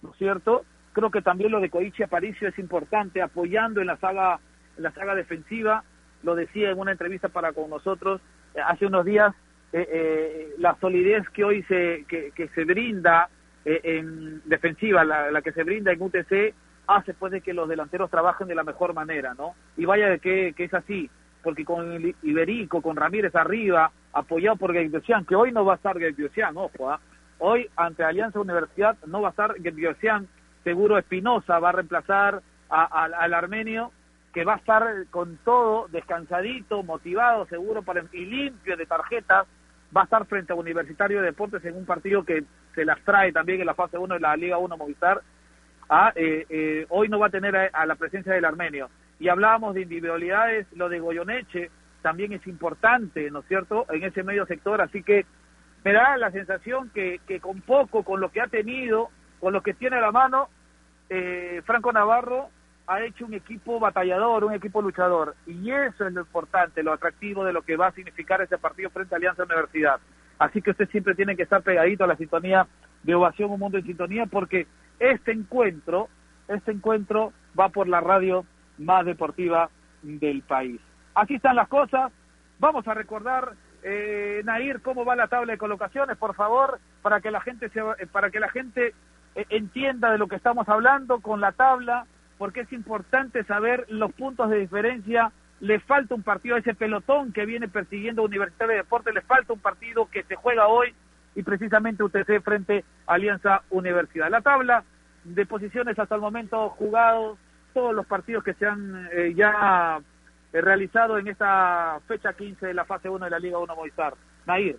¿no es cierto? Creo que también lo de Coichi Aparicio es importante, apoyando en la saga, en la saga defensiva, lo decía en una entrevista para con nosotros eh, hace unos días, la solidez que hoy se, que, se brinda en defensiva, la, la, que se brinda en UTC, hace pues de que los delanteros trabajen de la mejor manera, ¿no? Y vaya que, que es así, porque con Iberico, con Ramírez arriba, apoyado por Gabriel que hoy no va a estar Gabriel ojo, ¿ah? hoy ante Alianza Universidad no va a estar Gabriel seguro Espinosa va a reemplazar al armenio, que va a estar con todo descansadito, motivado, seguro para, y limpio de tarjetas, va a estar frente a Universitario de Deportes en un partido que se las trae también en la fase 1 de la Liga 1 Movistar. Ah, eh, eh, hoy no va a tener a, la presencia del armenio. Y hablábamos de individualidades, lo de Goyoneche también es importante, ¿no es cierto?, en ese medio sector, así que me da la sensación que, que con poco, con lo que ha tenido, con lo que tiene a la mano, eh, Franco Navarro ha hecho un equipo batallador, un equipo luchador, y eso es lo importante, lo atractivo de lo que va a significar ese partido frente a Alianza Universidad. Así que usted siempre tiene que estar pegadito a la sintonía de Ovación Un Mundo en Sintonía, porque este encuentro, este encuentro va por la radio más deportiva del país. Así están las cosas. Vamos a recordar, eh, Nair, cómo va la tabla de colocaciones, por favor, para que la gente se, eh, para que la gente eh, entienda de lo que estamos hablando con la tabla, porque es importante saber los puntos de diferencia. Le falta un partido a ese pelotón que viene persiguiendo Universidad de Deportes, le falta un partido que se juega hoy y precisamente UTC frente a Alianza Universidad. La tabla de posiciones hasta el momento jugados, todos los partidos que se han eh, ya eh, realizado en esta fecha 15 de la fase 1 de la Liga 1 Movistar. Nair.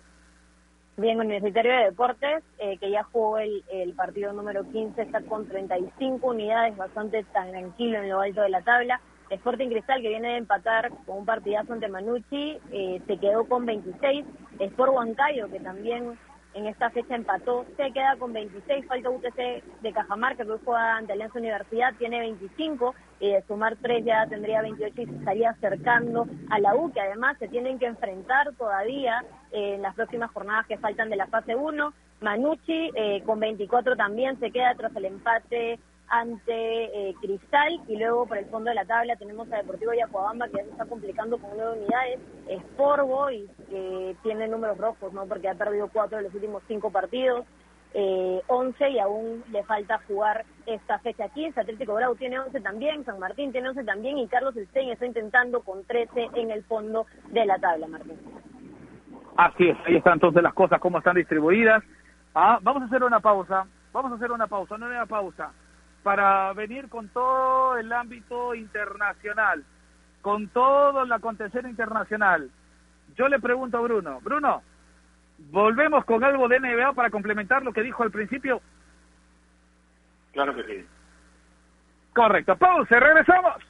Bien, Universitario de Deportes, eh, que ya jugó el, el, partido número 15, está con 35 unidades, bastante tranquilo en lo alto de la tabla. Sporting Cristal, que viene de empatar con un partidazo ante Manucci, se quedó con 26. Sport Huancayo, que también en esta fecha empató, se queda con 26, falta UTC de Cajamarca, que hoy juega ante Alianza Universidad, tiene 25, y de sumar 3 ya tendría 28 y se estaría acercando a la U, que además se tienen que enfrentar todavía eh, en las próximas jornadas que faltan de la fase 1. Manucci eh, con 24 también se queda tras el empate ante eh, Cristal y luego por el fondo de la tabla tenemos a Deportivo Yacuabamba que ya se está complicando con nueve unidades, Sporvo y que tiene números rojos, ¿no? Porque ha perdido cuatro de los últimos cinco partidos, eh, 11 y aún le falta jugar esta fecha 15. Atlético Grau tiene 11 también, San Martín tiene 11 también y Carlos Estein está intentando con 13 en el fondo de la tabla, Martín. Así es, ahí están entonces las cosas, cómo están distribuidas. Ah, vamos a hacer una pausa, vamos a hacer una pausa, una pausa para venir con todo el ámbito internacional, con todo el acontecer internacional. Yo le pregunto a Bruno, Bruno, ¿volvemos con algo de NBA para complementar lo que dijo al principio? Claro que sí. Correcto, pausa, regresamos.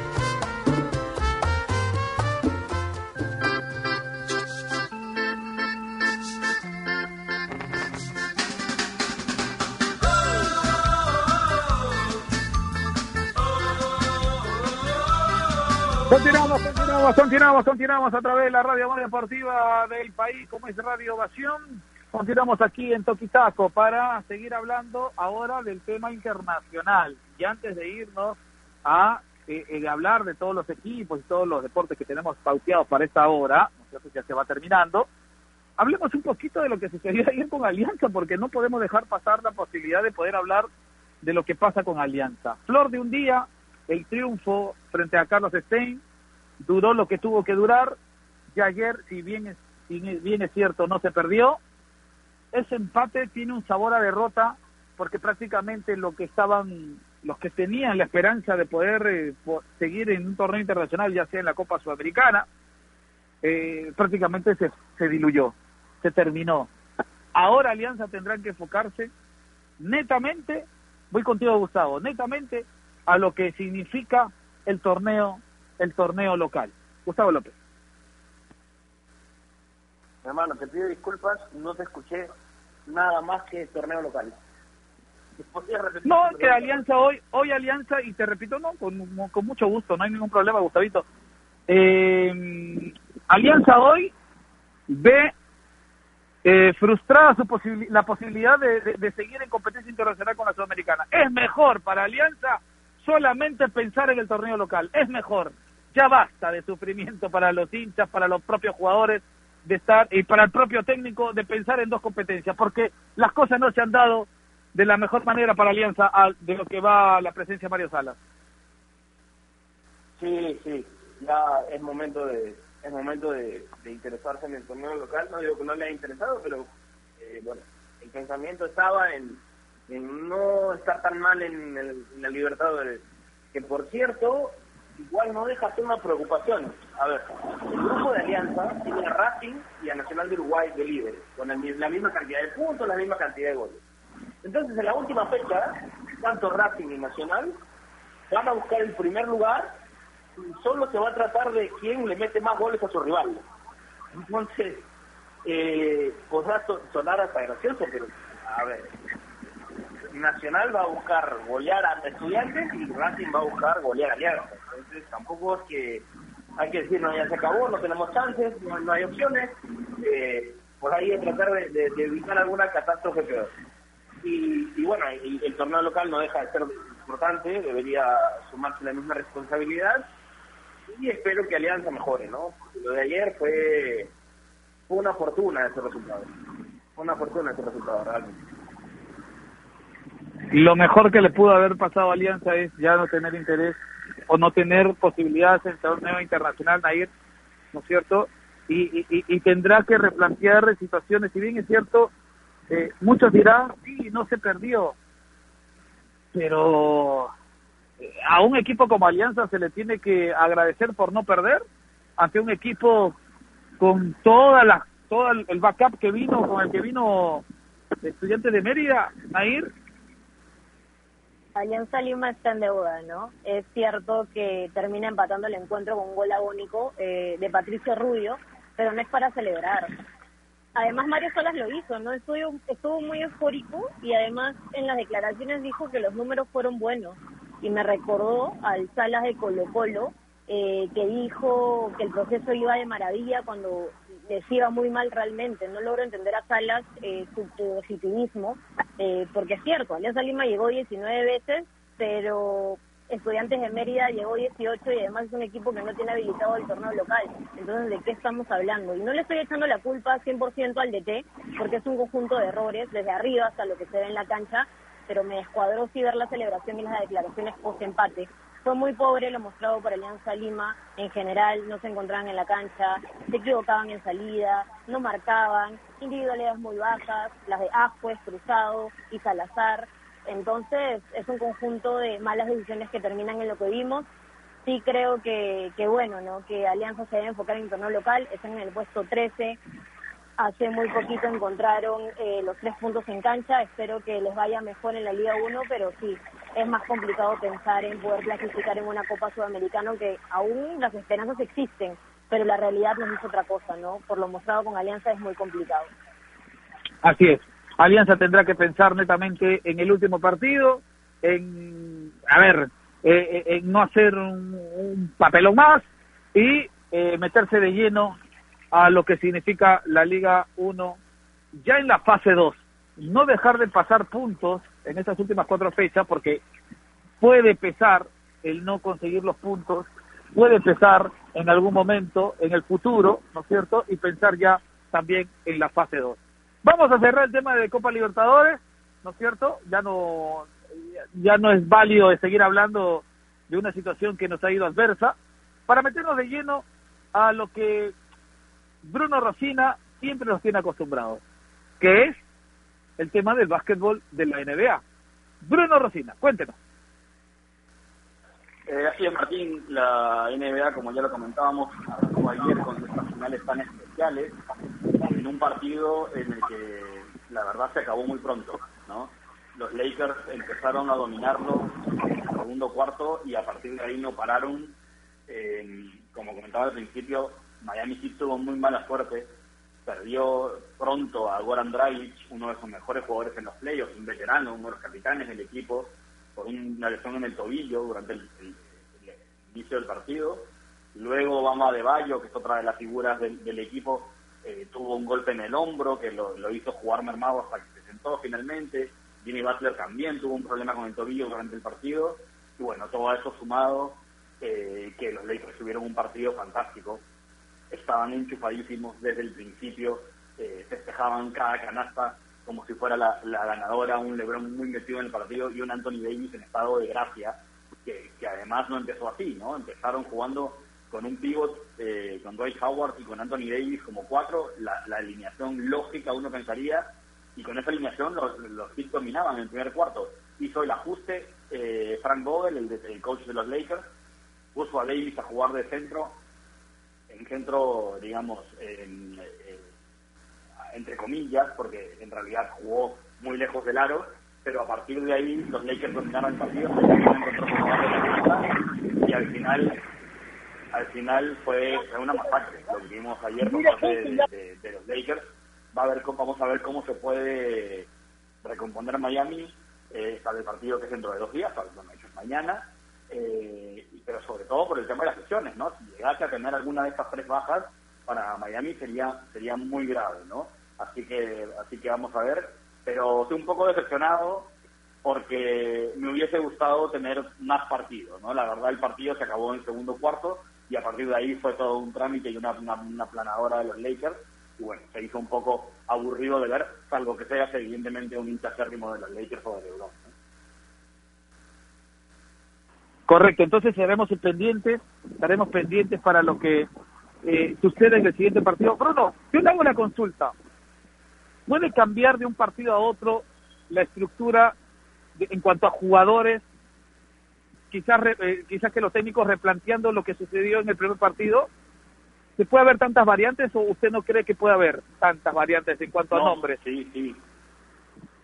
Continuamos, continuamos, continuamos, continuamos a través de la radio más deportiva del país, como es Radio Ovación. Continuamos aquí en Toquitaco para seguir hablando ahora del tema internacional. Y antes de irnos a eh, eh, hablar de todos los equipos y todos los deportes que tenemos pauteados para esta hora, ¿no es ya se va terminando, hablemos un poquito de lo que sucedió ayer con Alianza, porque no podemos dejar pasar la posibilidad de poder hablar de lo que pasa con Alianza. Flor de un día, el triunfo frente a Carlos Stein duró lo que tuvo que durar. Y ayer, si bien es, bien es cierto, no se perdió, ese empate tiene un sabor a derrota porque prácticamente lo que estaban, los que tenían la esperanza de poder eh, seguir en un torneo internacional, ya sea en la Copa Sudamericana, eh, prácticamente se, se diluyó, se terminó. Ahora Alianza tendrá que enfocarse netamente, voy contigo Gustavo, netamente a lo que significa el torneo, el torneo local. Gustavo López. Hermano, te pido disculpas, no te escuché nada más que torneo local. No, que Alianza hoy, hoy Alianza, y te repito, no, con, con mucho gusto, no hay ningún problema, Gustavito. Eh, Alianza hoy ve eh, frustrada su la posibilidad de, seguir en competencia internacional con la Sudamericana. Es mejor para Alianza solamente pensar en el torneo local. Es mejor. Ya basta de sufrimiento para los hinchas, para los propios jugadores, de estar y para el propio técnico de pensar en dos competencias, porque las cosas no se han dado de la mejor manera para Alianza de lo que va la presencia de Mario Salas. Sí, sí, ya es momento de es momento de, interesarse en el torneo local. No digo que no le haya interesado, pero eh, bueno, el pensamiento estaba en, no estar tan mal en, el, en la Libertadores. Que por cierto, igual no deja ser una preocupación. A ver, el grupo de Alianza tiene a Racing y a Nacional de Uruguay de líderes, con la misma cantidad de puntos, la misma cantidad de goles. Entonces, en la última fecha, tanto Racing y Nacional van a buscar el primer lugar solo se va a tratar de quién le mete más goles a su rival. Entonces, eh, podrá sonar hasta gracioso, pero a ver, Nacional va a buscar golear a estudiantes y Racing va a buscar golear a Alianza. Entonces, tampoco es que hay que decir, no, ya se acabó, no tenemos chances, no, hay opciones. Eh, por ahí es tratar de, evitar alguna catástrofe peor. Y, y bueno, el torneo local no deja de ser importante, debería sumarse la misma responsabilidad y espero que Alianza mejore, ¿no? Lo de ayer fue, fue una fortuna ese resultado. Fue una fortuna ese resultado, realmente. Lo mejor que le pudo haber pasado a Alianza es ya no tener interés o no tener posibilidades en el torneo internacional, Nair, ¿no es cierto? Y, y, y tendrá que replantear situaciones. Si bien es cierto, eh, muchos dirán, sí, no se perdió, pero a un equipo como Alianza se le tiene que agradecer por no perder ante un equipo con toda la todo el backup que vino con el que vino estudiante de Mérida a ir Alianza Lima está en deuda, ¿no? Es cierto que termina empatando el encuentro con un gol agónico eh, de Patricio Rubio, pero no es para celebrar. Además, Mario Solas lo hizo, ¿no? Estuvo, estuvo muy eufórico y además en las declaraciones dijo que los números fueron buenos y me recordó al Salas de Colo Colo, eh, que dijo que el proceso iba de maravilla cuando les iba muy mal realmente. No logro entender a Salas eh, su positivismo, eh, porque es cierto, Alianza Lima llegó 19 veces, pero Estudiantes de Mérida llegó 18 y además es un equipo que no tiene habilitado el torneo local. Entonces, ¿de qué estamos hablando? Y no le estoy echando la culpa 100% al DT, porque es un conjunto de errores, desde arriba hasta lo que se ve en la cancha, pero me descuadró sí ver la celebración y las declaraciones post-empate. Fue muy pobre lo mostrado por Alianza Lima en general, no se encontraban en la cancha, se equivocaban en salida, no marcaban, individualidades muy bajas, las de Ajuez, Cruzado y Salazar. Entonces es un conjunto de malas decisiones que terminan en lo que vimos. Sí creo que, que bueno, ¿no? que Alianza se debe enfocar en el torneo local, están en el puesto 13, Hace muy poquito encontraron eh, los tres puntos en cancha. Espero que les vaya mejor en la Liga 1, pero sí, es más complicado pensar en poder clasificar en una Copa Sudamericana, aunque aún las esperanzas existen, pero la realidad nos dice otra cosa, ¿no? Por lo mostrado con Alianza es muy complicado. Así es. Alianza tendrá que pensar netamente en el último partido, en, a ver, eh, eh, en no hacer un, un papelón más y meterse de lleno a lo que significa la Liga 1 ya en la fase 2. No dejar de pasar puntos en estas últimas cuatro fechas porque puede pesar el no conseguir los puntos, puede pesar en algún momento en el futuro, ¿no es cierto? Y pensar ya también en la fase 2. Vamos a cerrar el tema de Copa Libertadores, ¿no es cierto? Ya no ya no es válido de seguir hablando de una situación que nos ha ido adversa, para meternos de lleno a lo que Bruno Rosina siempre nos tiene acostumbrados, que es el tema del básquetbol de la NBA. Bruno Rosina, cuéntenos. Eh, así Martín, la NBA, como ya lo comentábamos, arrancó ayer con estas finales tan especiales, en un partido en el que la verdad se acabó muy pronto, ¿no? Los Lakers empezaron a dominarlo en el segundo cuarto y a partir de ahí no pararon. Eh, como comentaba al principio, Miami sí tuvo muy mala suerte. Perdió pronto a Goran Dragic, uno de sus mejores jugadores en los playoffs, un veterano, uno de los capitanes del equipo, por una lesión en el tobillo durante el, inicio del partido. Luego vamos De Bayo, que es otra de las figuras del, equipo, eh, tuvo un golpe en el hombro que lo, hizo jugar mermado hasta que se sentó finalmente. Jimmy Butler también tuvo un problema con el tobillo durante el partido. Y bueno, todo eso sumado, eh, que los Lakers tuvieron un partido fantástico. Estaban enchufadísimos desde el principio, eh, festejaban cada canasta como si fuera la, ganadora, un LeBron muy metido en el partido y un Anthony Davis en estado de gracia, que, además no empezó así, ¿no? Empezaron jugando con un pivot, eh, con Dwight Howard y con Anthony Davis como cuatro, la, alineación lógica uno pensaría, y con esa alineación los, los dominaban en el primer cuarto. Hizo el ajuste eh, Frank Vogel, el, el coach de los Lakers, puso a Davis a jugar de centro, en centro, digamos, en, entre comillas, porque en realidad jugó muy lejos del aro, pero a partir de ahí los Lakers dominaron el partido, y al final al final fue una masacre lo que vimos ayer por parte de, los Lakers. Va a ver vamos a ver cómo se puede recomponer Miami eh, el partido que es dentro de dos días bueno hecho es mañana eh, pero sobre todo por el tema de las lesiones no si llegase a tener alguna de estas tres bajas para Miami sería sería muy grave no así que así que vamos a ver. Pero estoy un poco decepcionado porque me hubiese gustado tener más partidos no la verdad el partido se acabó en el segundo cuarto y a partir de ahí fue todo un trámite y una, una, planadora de los Lakers. Y bueno se hizo un poco aburrido de ver salvo que sea evidentemente un hincha de los Lakers o de LeBron Correcto, entonces seremos pendientes, estaremos pendientes para lo que eh, sucede en el siguiente partido. Bruno, yo le hago una consulta puede cambiar de un partido a otro la estructura en cuanto a jugadores, quizás eh, quizás que los técnicos replanteando lo que sucedió en el primer partido, ¿se puede haber tantas variantes o usted no cree que puede haber tantas variantes en cuanto a nombres? Sí, sí,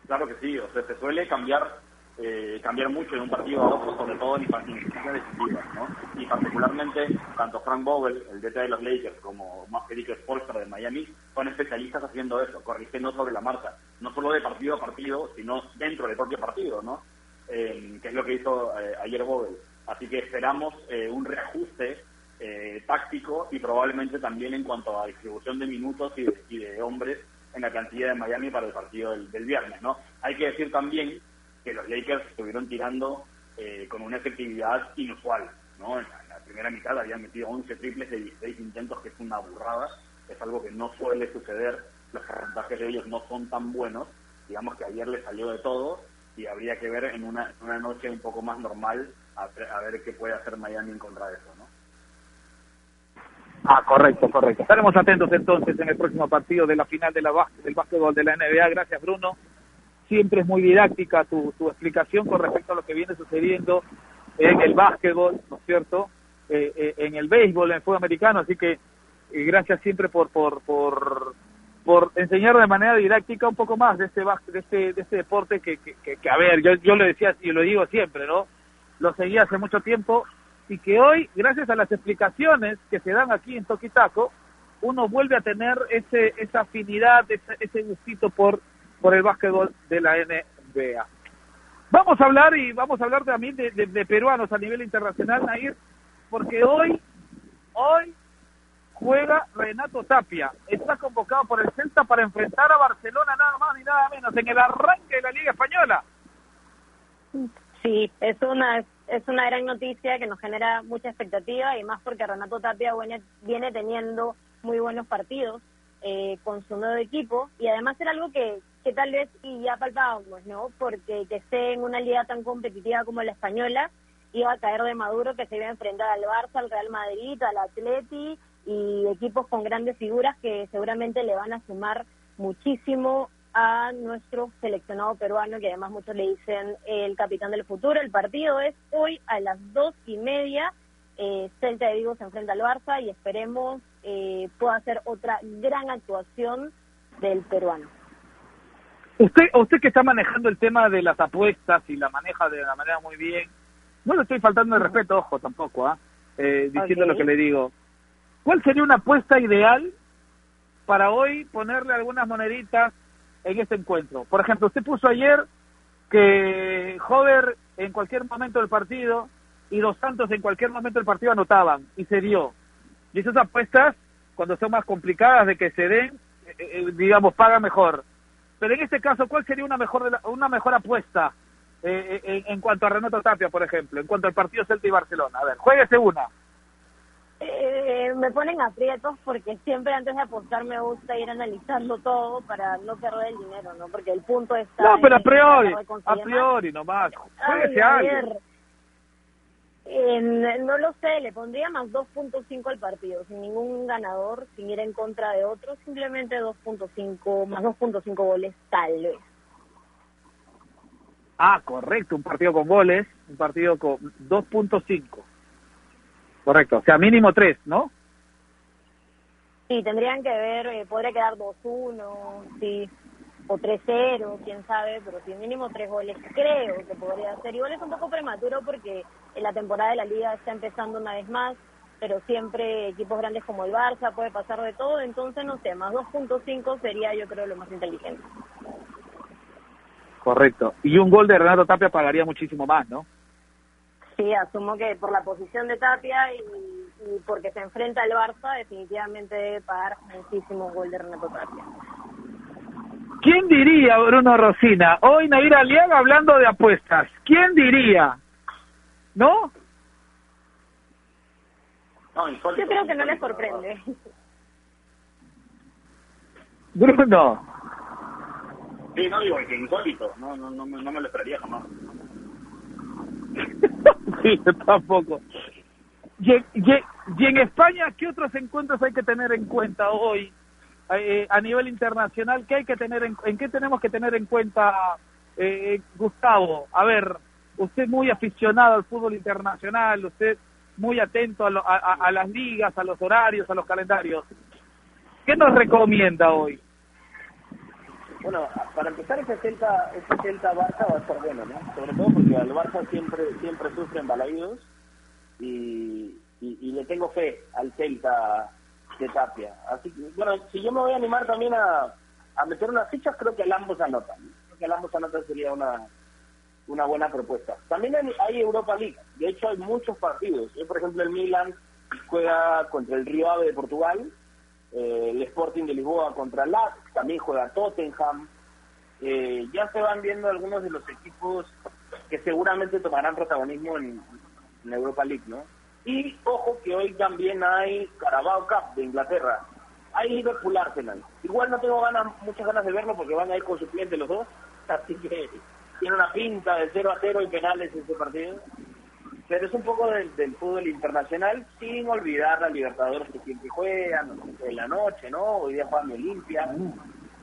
claro que sí, o sea, se suele cambiar eh, cambiar mucho de un partido a otro, sobre todo en instancias decisivas, ¿no? Y particularmente, tanto Frank Vogel, el DT de los Lakers, como Eric Spolstra de Miami, son especialistas haciendo eso, corrigiendo sobre la marcha, no solo de partido a partido, sino dentro del propio partido, ¿no? Eh, que es lo que hizo eh, ayer Vogel. Así que esperamos eh, un reajuste táctico y probablemente también en cuanto a distribución de minutos y de, hombres en la plantilla de Miami para el partido del, del viernes, ¿no? Hay que decir también que los Lakers estuvieron tirando eh, con una efectividad inusual. ¿no? En la, primera mitad habían metido 11 triples de 16 intentos, que es una burrada. Es algo que no suele suceder. Los porcentajes de ellos no son tan buenos. Digamos que ayer les salió de todo y habría que ver en una, una noche un poco más normal a, ver qué puede hacer Miami en contra de eso. ¿no? Ah, correcto, correcto. Estaremos atentos entonces en el próximo partido de la final de la, del básquetbol de la NBA. Gracias, Bruno siempre es muy didáctica tu, tu explicación con respecto a lo que viene sucediendo en el básquetbol, ¿no es cierto? Eh, eh, en el béisbol, en el fútbol americano, así que eh, gracias siempre por, por, por, por enseñar de manera didáctica un poco más de este, de este, de este deporte que, que, que, a ver, yo, yo lo decía y lo digo siempre, ¿no? Lo seguí hace mucho tiempo y que hoy, gracias a las explicaciones que se dan aquí en Toquitaco, uno vuelve a tener ese, esa afinidad, ese, ese gustito por por el básquetbol de la NBA. Vamos a hablar y vamos a hablar también de, de, peruanos a nivel internacional, Nair, porque hoy, hoy juega Renato Tapia. Está convocado por el Celta para enfrentar a Barcelona nada más ni nada menos en el arranque de la Liga Española. Sí, es una es una gran noticia que nos genera mucha expectativa y más porque Renato Tapia viene, viene teniendo muy buenos partidos eh, con su nuevo equipo y además era algo que, que tal vez y ya palpábamos, ¿no? Porque que esté en una liga tan competitiva como la española iba a caer de Maduro que se iba a enfrentar al Barça, al Real Madrid, al Atleti y equipos con grandes figuras que seguramente le van a sumar muchísimo a nuestro seleccionado peruano, que además muchos le dicen el capitán del futuro. El partido es hoy a las dos y media. Eh, Celta de Vigo se enfrenta al Barça y esperemos eh, pueda ser otra gran actuación del peruano. Usted, usted que está manejando el tema de las apuestas y la maneja de la manera muy bien, no le estoy faltando el respeto, ojo, tampoco, ¿ah? eh, diciendo lo que le digo. ¿Cuál sería una apuesta ideal para hoy ponerle algunas moneditas en este encuentro? Por ejemplo, usted puso ayer que Hover en cualquier momento del partido y Dos Santos en cualquier momento del partido anotaban y se dio. Y esas apuestas, cuando son más complicadas de que se den, eh, eh, digamos, paga mejor. Pero en este caso, ¿cuál sería una mejor de la- una mejor apuesta eh, eh, en, en cuanto a Renato Tapia, por ejemplo, en cuanto al partido Celta y Barcelona? A ver, jueguese una. Eh, me ponen aprietos porque siempre antes de apostar me gusta ir analizando todo para no perder el dinero, ¿no? Porque el punto está No, pero a priori, a priori nomás. Jueguese a algo. No lo sé, le pondría más 2.5 al partido, sin ningún ganador, sin ir en contra de otro, simplemente 2.5, más 2.5 goles tal vez. Ah, correcto, un partido con goles, un partido con 2.5. Correcto, o sea, mínimo 3, ¿no? Sí, tendrían que ver, eh, podría quedar 2-1, sí, o 3-0, quién sabe, pero sí, mínimo tres goles creo que podría ser. Igual es un poco prematuro porque la temporada de la liga está empezando una vez más, pero siempre equipos grandes como el Barça puede pasar de todo, entonces no sé, más 2.5 sería yo creo lo más inteligente. Correcto. Y un gol de Renato Tapia pagaría muchísimo más, ¿no? Sí, asumo que por la posición de Tapia y, y porque se enfrenta al Barça, definitivamente debe pagar muchísimo gol de Renato Tapia. ¿Quién diría, Bruno Rosina? Hoy Nair Aliaga hablando de apuestas. ¿Quién diría? ¿No? No, insólito. Yo creo que no les sorprende. Bruno. Sí, no digo que insólito. No, no, no, me- no me lo esperaría jamás. sí, tampoco. Y, en- y en- y en España, ¿qué otros encuentros hay que tener en cuenta hoy eh, a nivel internacional? ¿Qué hay que tener en, en qué tenemos que tener en cuenta, eh, Gustavo? A ver, usted muy aficionado al fútbol internacional, usted muy atento a, lo- a- las ligas, a los horarios, a los calendarios. ¿Qué nos recomienda hoy? Bueno, para empezar ese Celta, ese Celta Barça va a estar bueno, ¿no? Sobre todo porque al Barça siempre siempre sufre en balaídos y, le tengo fe al Celta de Tapia. Así que, bueno, si yo me voy a animar también a, meter unas fichas, creo que al ambos anotan. Creo que al ambos anotan sería una una buena propuesta. También hay, Europa League, de hecho hay muchos partidos. Yo, por ejemplo, el Milan juega contra el Río Ave de Portugal, eh, el Sporting de Lisboa contra el LAC, también juega Tottenham. Eh, ya se van viendo algunos de los equipos que seguramente tomarán protagonismo en, en Europa League, ¿no? Y ojo que hoy también hay Carabao Cup de Inglaterra. Hay Liverpool Arsenal. Igual no tengo ganas, muchas ganas de verlo porque van a ir con suplentes los dos. Así que tiene una pinta de 0 a 0 y penales ese partido. Pero es un poco del, del fútbol internacional, sin olvidar a Libertadores que siempre juegan, en la noche, ¿no? Hoy día juegan Olimpia,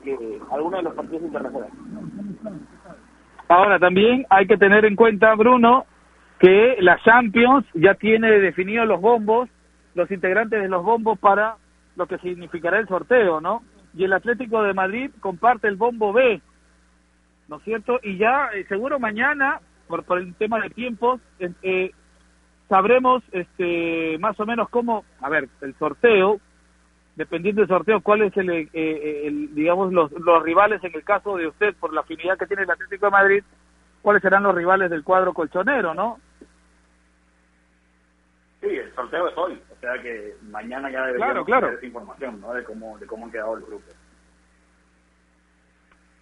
que algunos de los partidos internacionales. Ahora también hay que tener en cuenta, Bruno, que la Champions ya tiene definidos los bombos, los integrantes de los bombos para lo que significará el sorteo, ¿no? Y el Atlético de Madrid comparte el bombo B, ¿no es cierto? Y ya eh, seguro mañana, por, por el tema de tiempos, eh, sabremos este más o menos cómo, a ver, el sorteo, dependiendo del sorteo, cuál es el, eh, eh, el, digamos, los, los rivales en el caso de usted, por la afinidad que tiene el Atlético de Madrid, cuáles serán los rivales del cuadro colchonero, ¿no? Sí, el sorteo es hoy. O sea que mañana ya deberíamos Claro, claro. tener esa información, ¿no? De cómo, de cómo han quedado el grupo.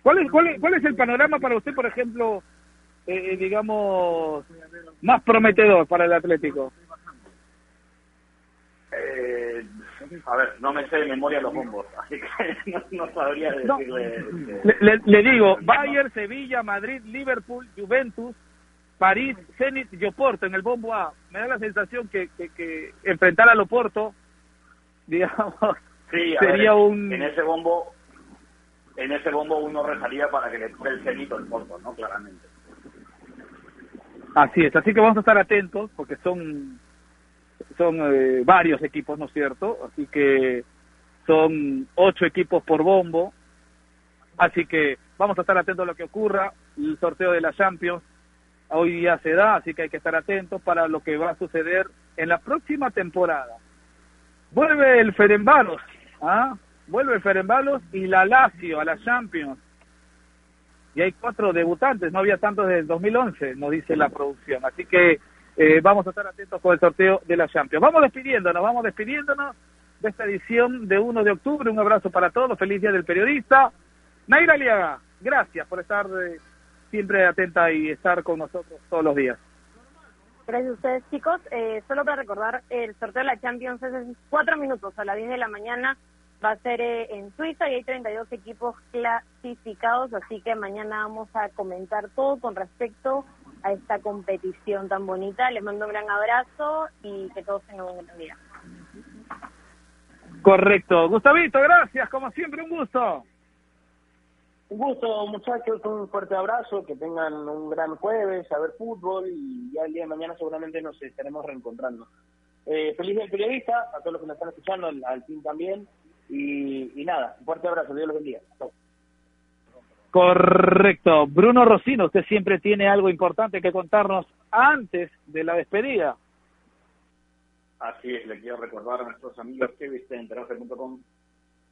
¿Cuál es, cuál es, cuál es el panorama para usted, por ejemplo, eh, digamos, más prometedor para el Atlético? Eh, a ver, no me sé de memoria los bombos, así que no, no sabría No. decirle. este, Le, le- le digo, Bayern, Sevilla, Madrid, Liverpool, Juventus, París, Zenit y Oporto en el bombo A. Me da la sensación que, que, que enfrentar al Oporto, digamos, Sí, sería ver, un... En ese bombo, en ese bombo uno rezaría para que le toque el cenito el Porto, ¿no? Claramente. Así es, así que vamos a estar atentos porque son son eh, varios equipos, ¿no es cierto? Así que son ocho equipos por bombo, así que vamos a estar atentos a lo que ocurra. El sorteo de la Champions hoy día se da, así que hay que estar atentos para lo que va a suceder en la próxima temporada. Vuelve el Ferenbaros, ¿ah? Vuelve el Ferenbaros y la Lazio a la Champions y hay cuatro debutantes, no había tantos desde el 2011, nos dice la producción. Así que eh, vamos a estar atentos con el sorteo de la Champions. Vamos despidiéndonos, vamos despidiéndonos de esta edición de 1 de octubre. Un abrazo para todos, feliz día del periodista. Naira Aliaga, gracias por estar eh, siempre atenta y estar con nosotros todos los días. Gracias a ustedes, chicos. Eh, solo para recordar, el sorteo de la Champions es en cuatro minutos a las 10 de la mañana. Va a ser eh, en Suiza y hay 32 equipos clasificados, así que mañana vamos a comentar todo con respecto a esta competición tan bonita. Les mando un gran abrazo y que todos tengan un buen día. Correcto. Gustavito, gracias, como siempre, un gusto. Un gusto, muchachos, un fuerte abrazo, que tengan un gran jueves, a ver fútbol y ya el día de mañana seguramente nos estaremos reencontrando. Eh, feliz día del periodista, a todos los que nos están escuchando, al, al team también. Y, y nada, un fuerte abrazo, Dios los bendiga. Chau. Correcto. Bruno Rocino, usted siempre tiene algo importante que contarnos antes de la despedida. Así es, le quiero recordar a nuestros amigos que visiten enterarse.com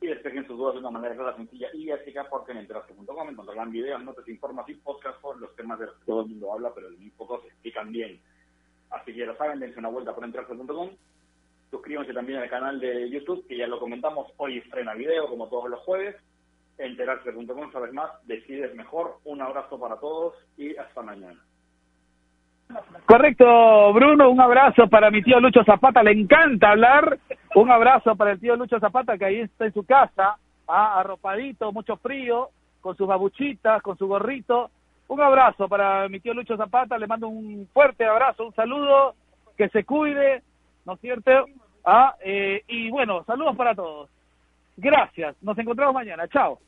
y despejen sus dudas de una manera clara, sencilla y básica, porque en enterarse.com encontrarán videos, notas, informes y podcasts sobre los temas de los que todo el mundo habla, pero muy pocos se explican bien. Así que ya lo saben, dense una vuelta por enterarse.com. Suscríbanse también al canal de YouTube, que ya lo comentamos, hoy estrena video, como todos los jueves. Enterarse.com, sabes más, decides mejor. Un abrazo para todos y hasta mañana. Correcto, Bruno, un abrazo para mi tío Lucho Zapata, le encanta hablar. Un abrazo para el tío Lucho Zapata, que ahí está en su casa, ah, arropadito, mucho frío, con sus babuchitas, con su gorrito. Un abrazo para mi tío Lucho Zapata, le mando un fuerte abrazo, un saludo, que se cuide, ¿no es cierto? Ah, eh, y bueno, saludos para todos. Gracias, nos encontramos mañana, chao.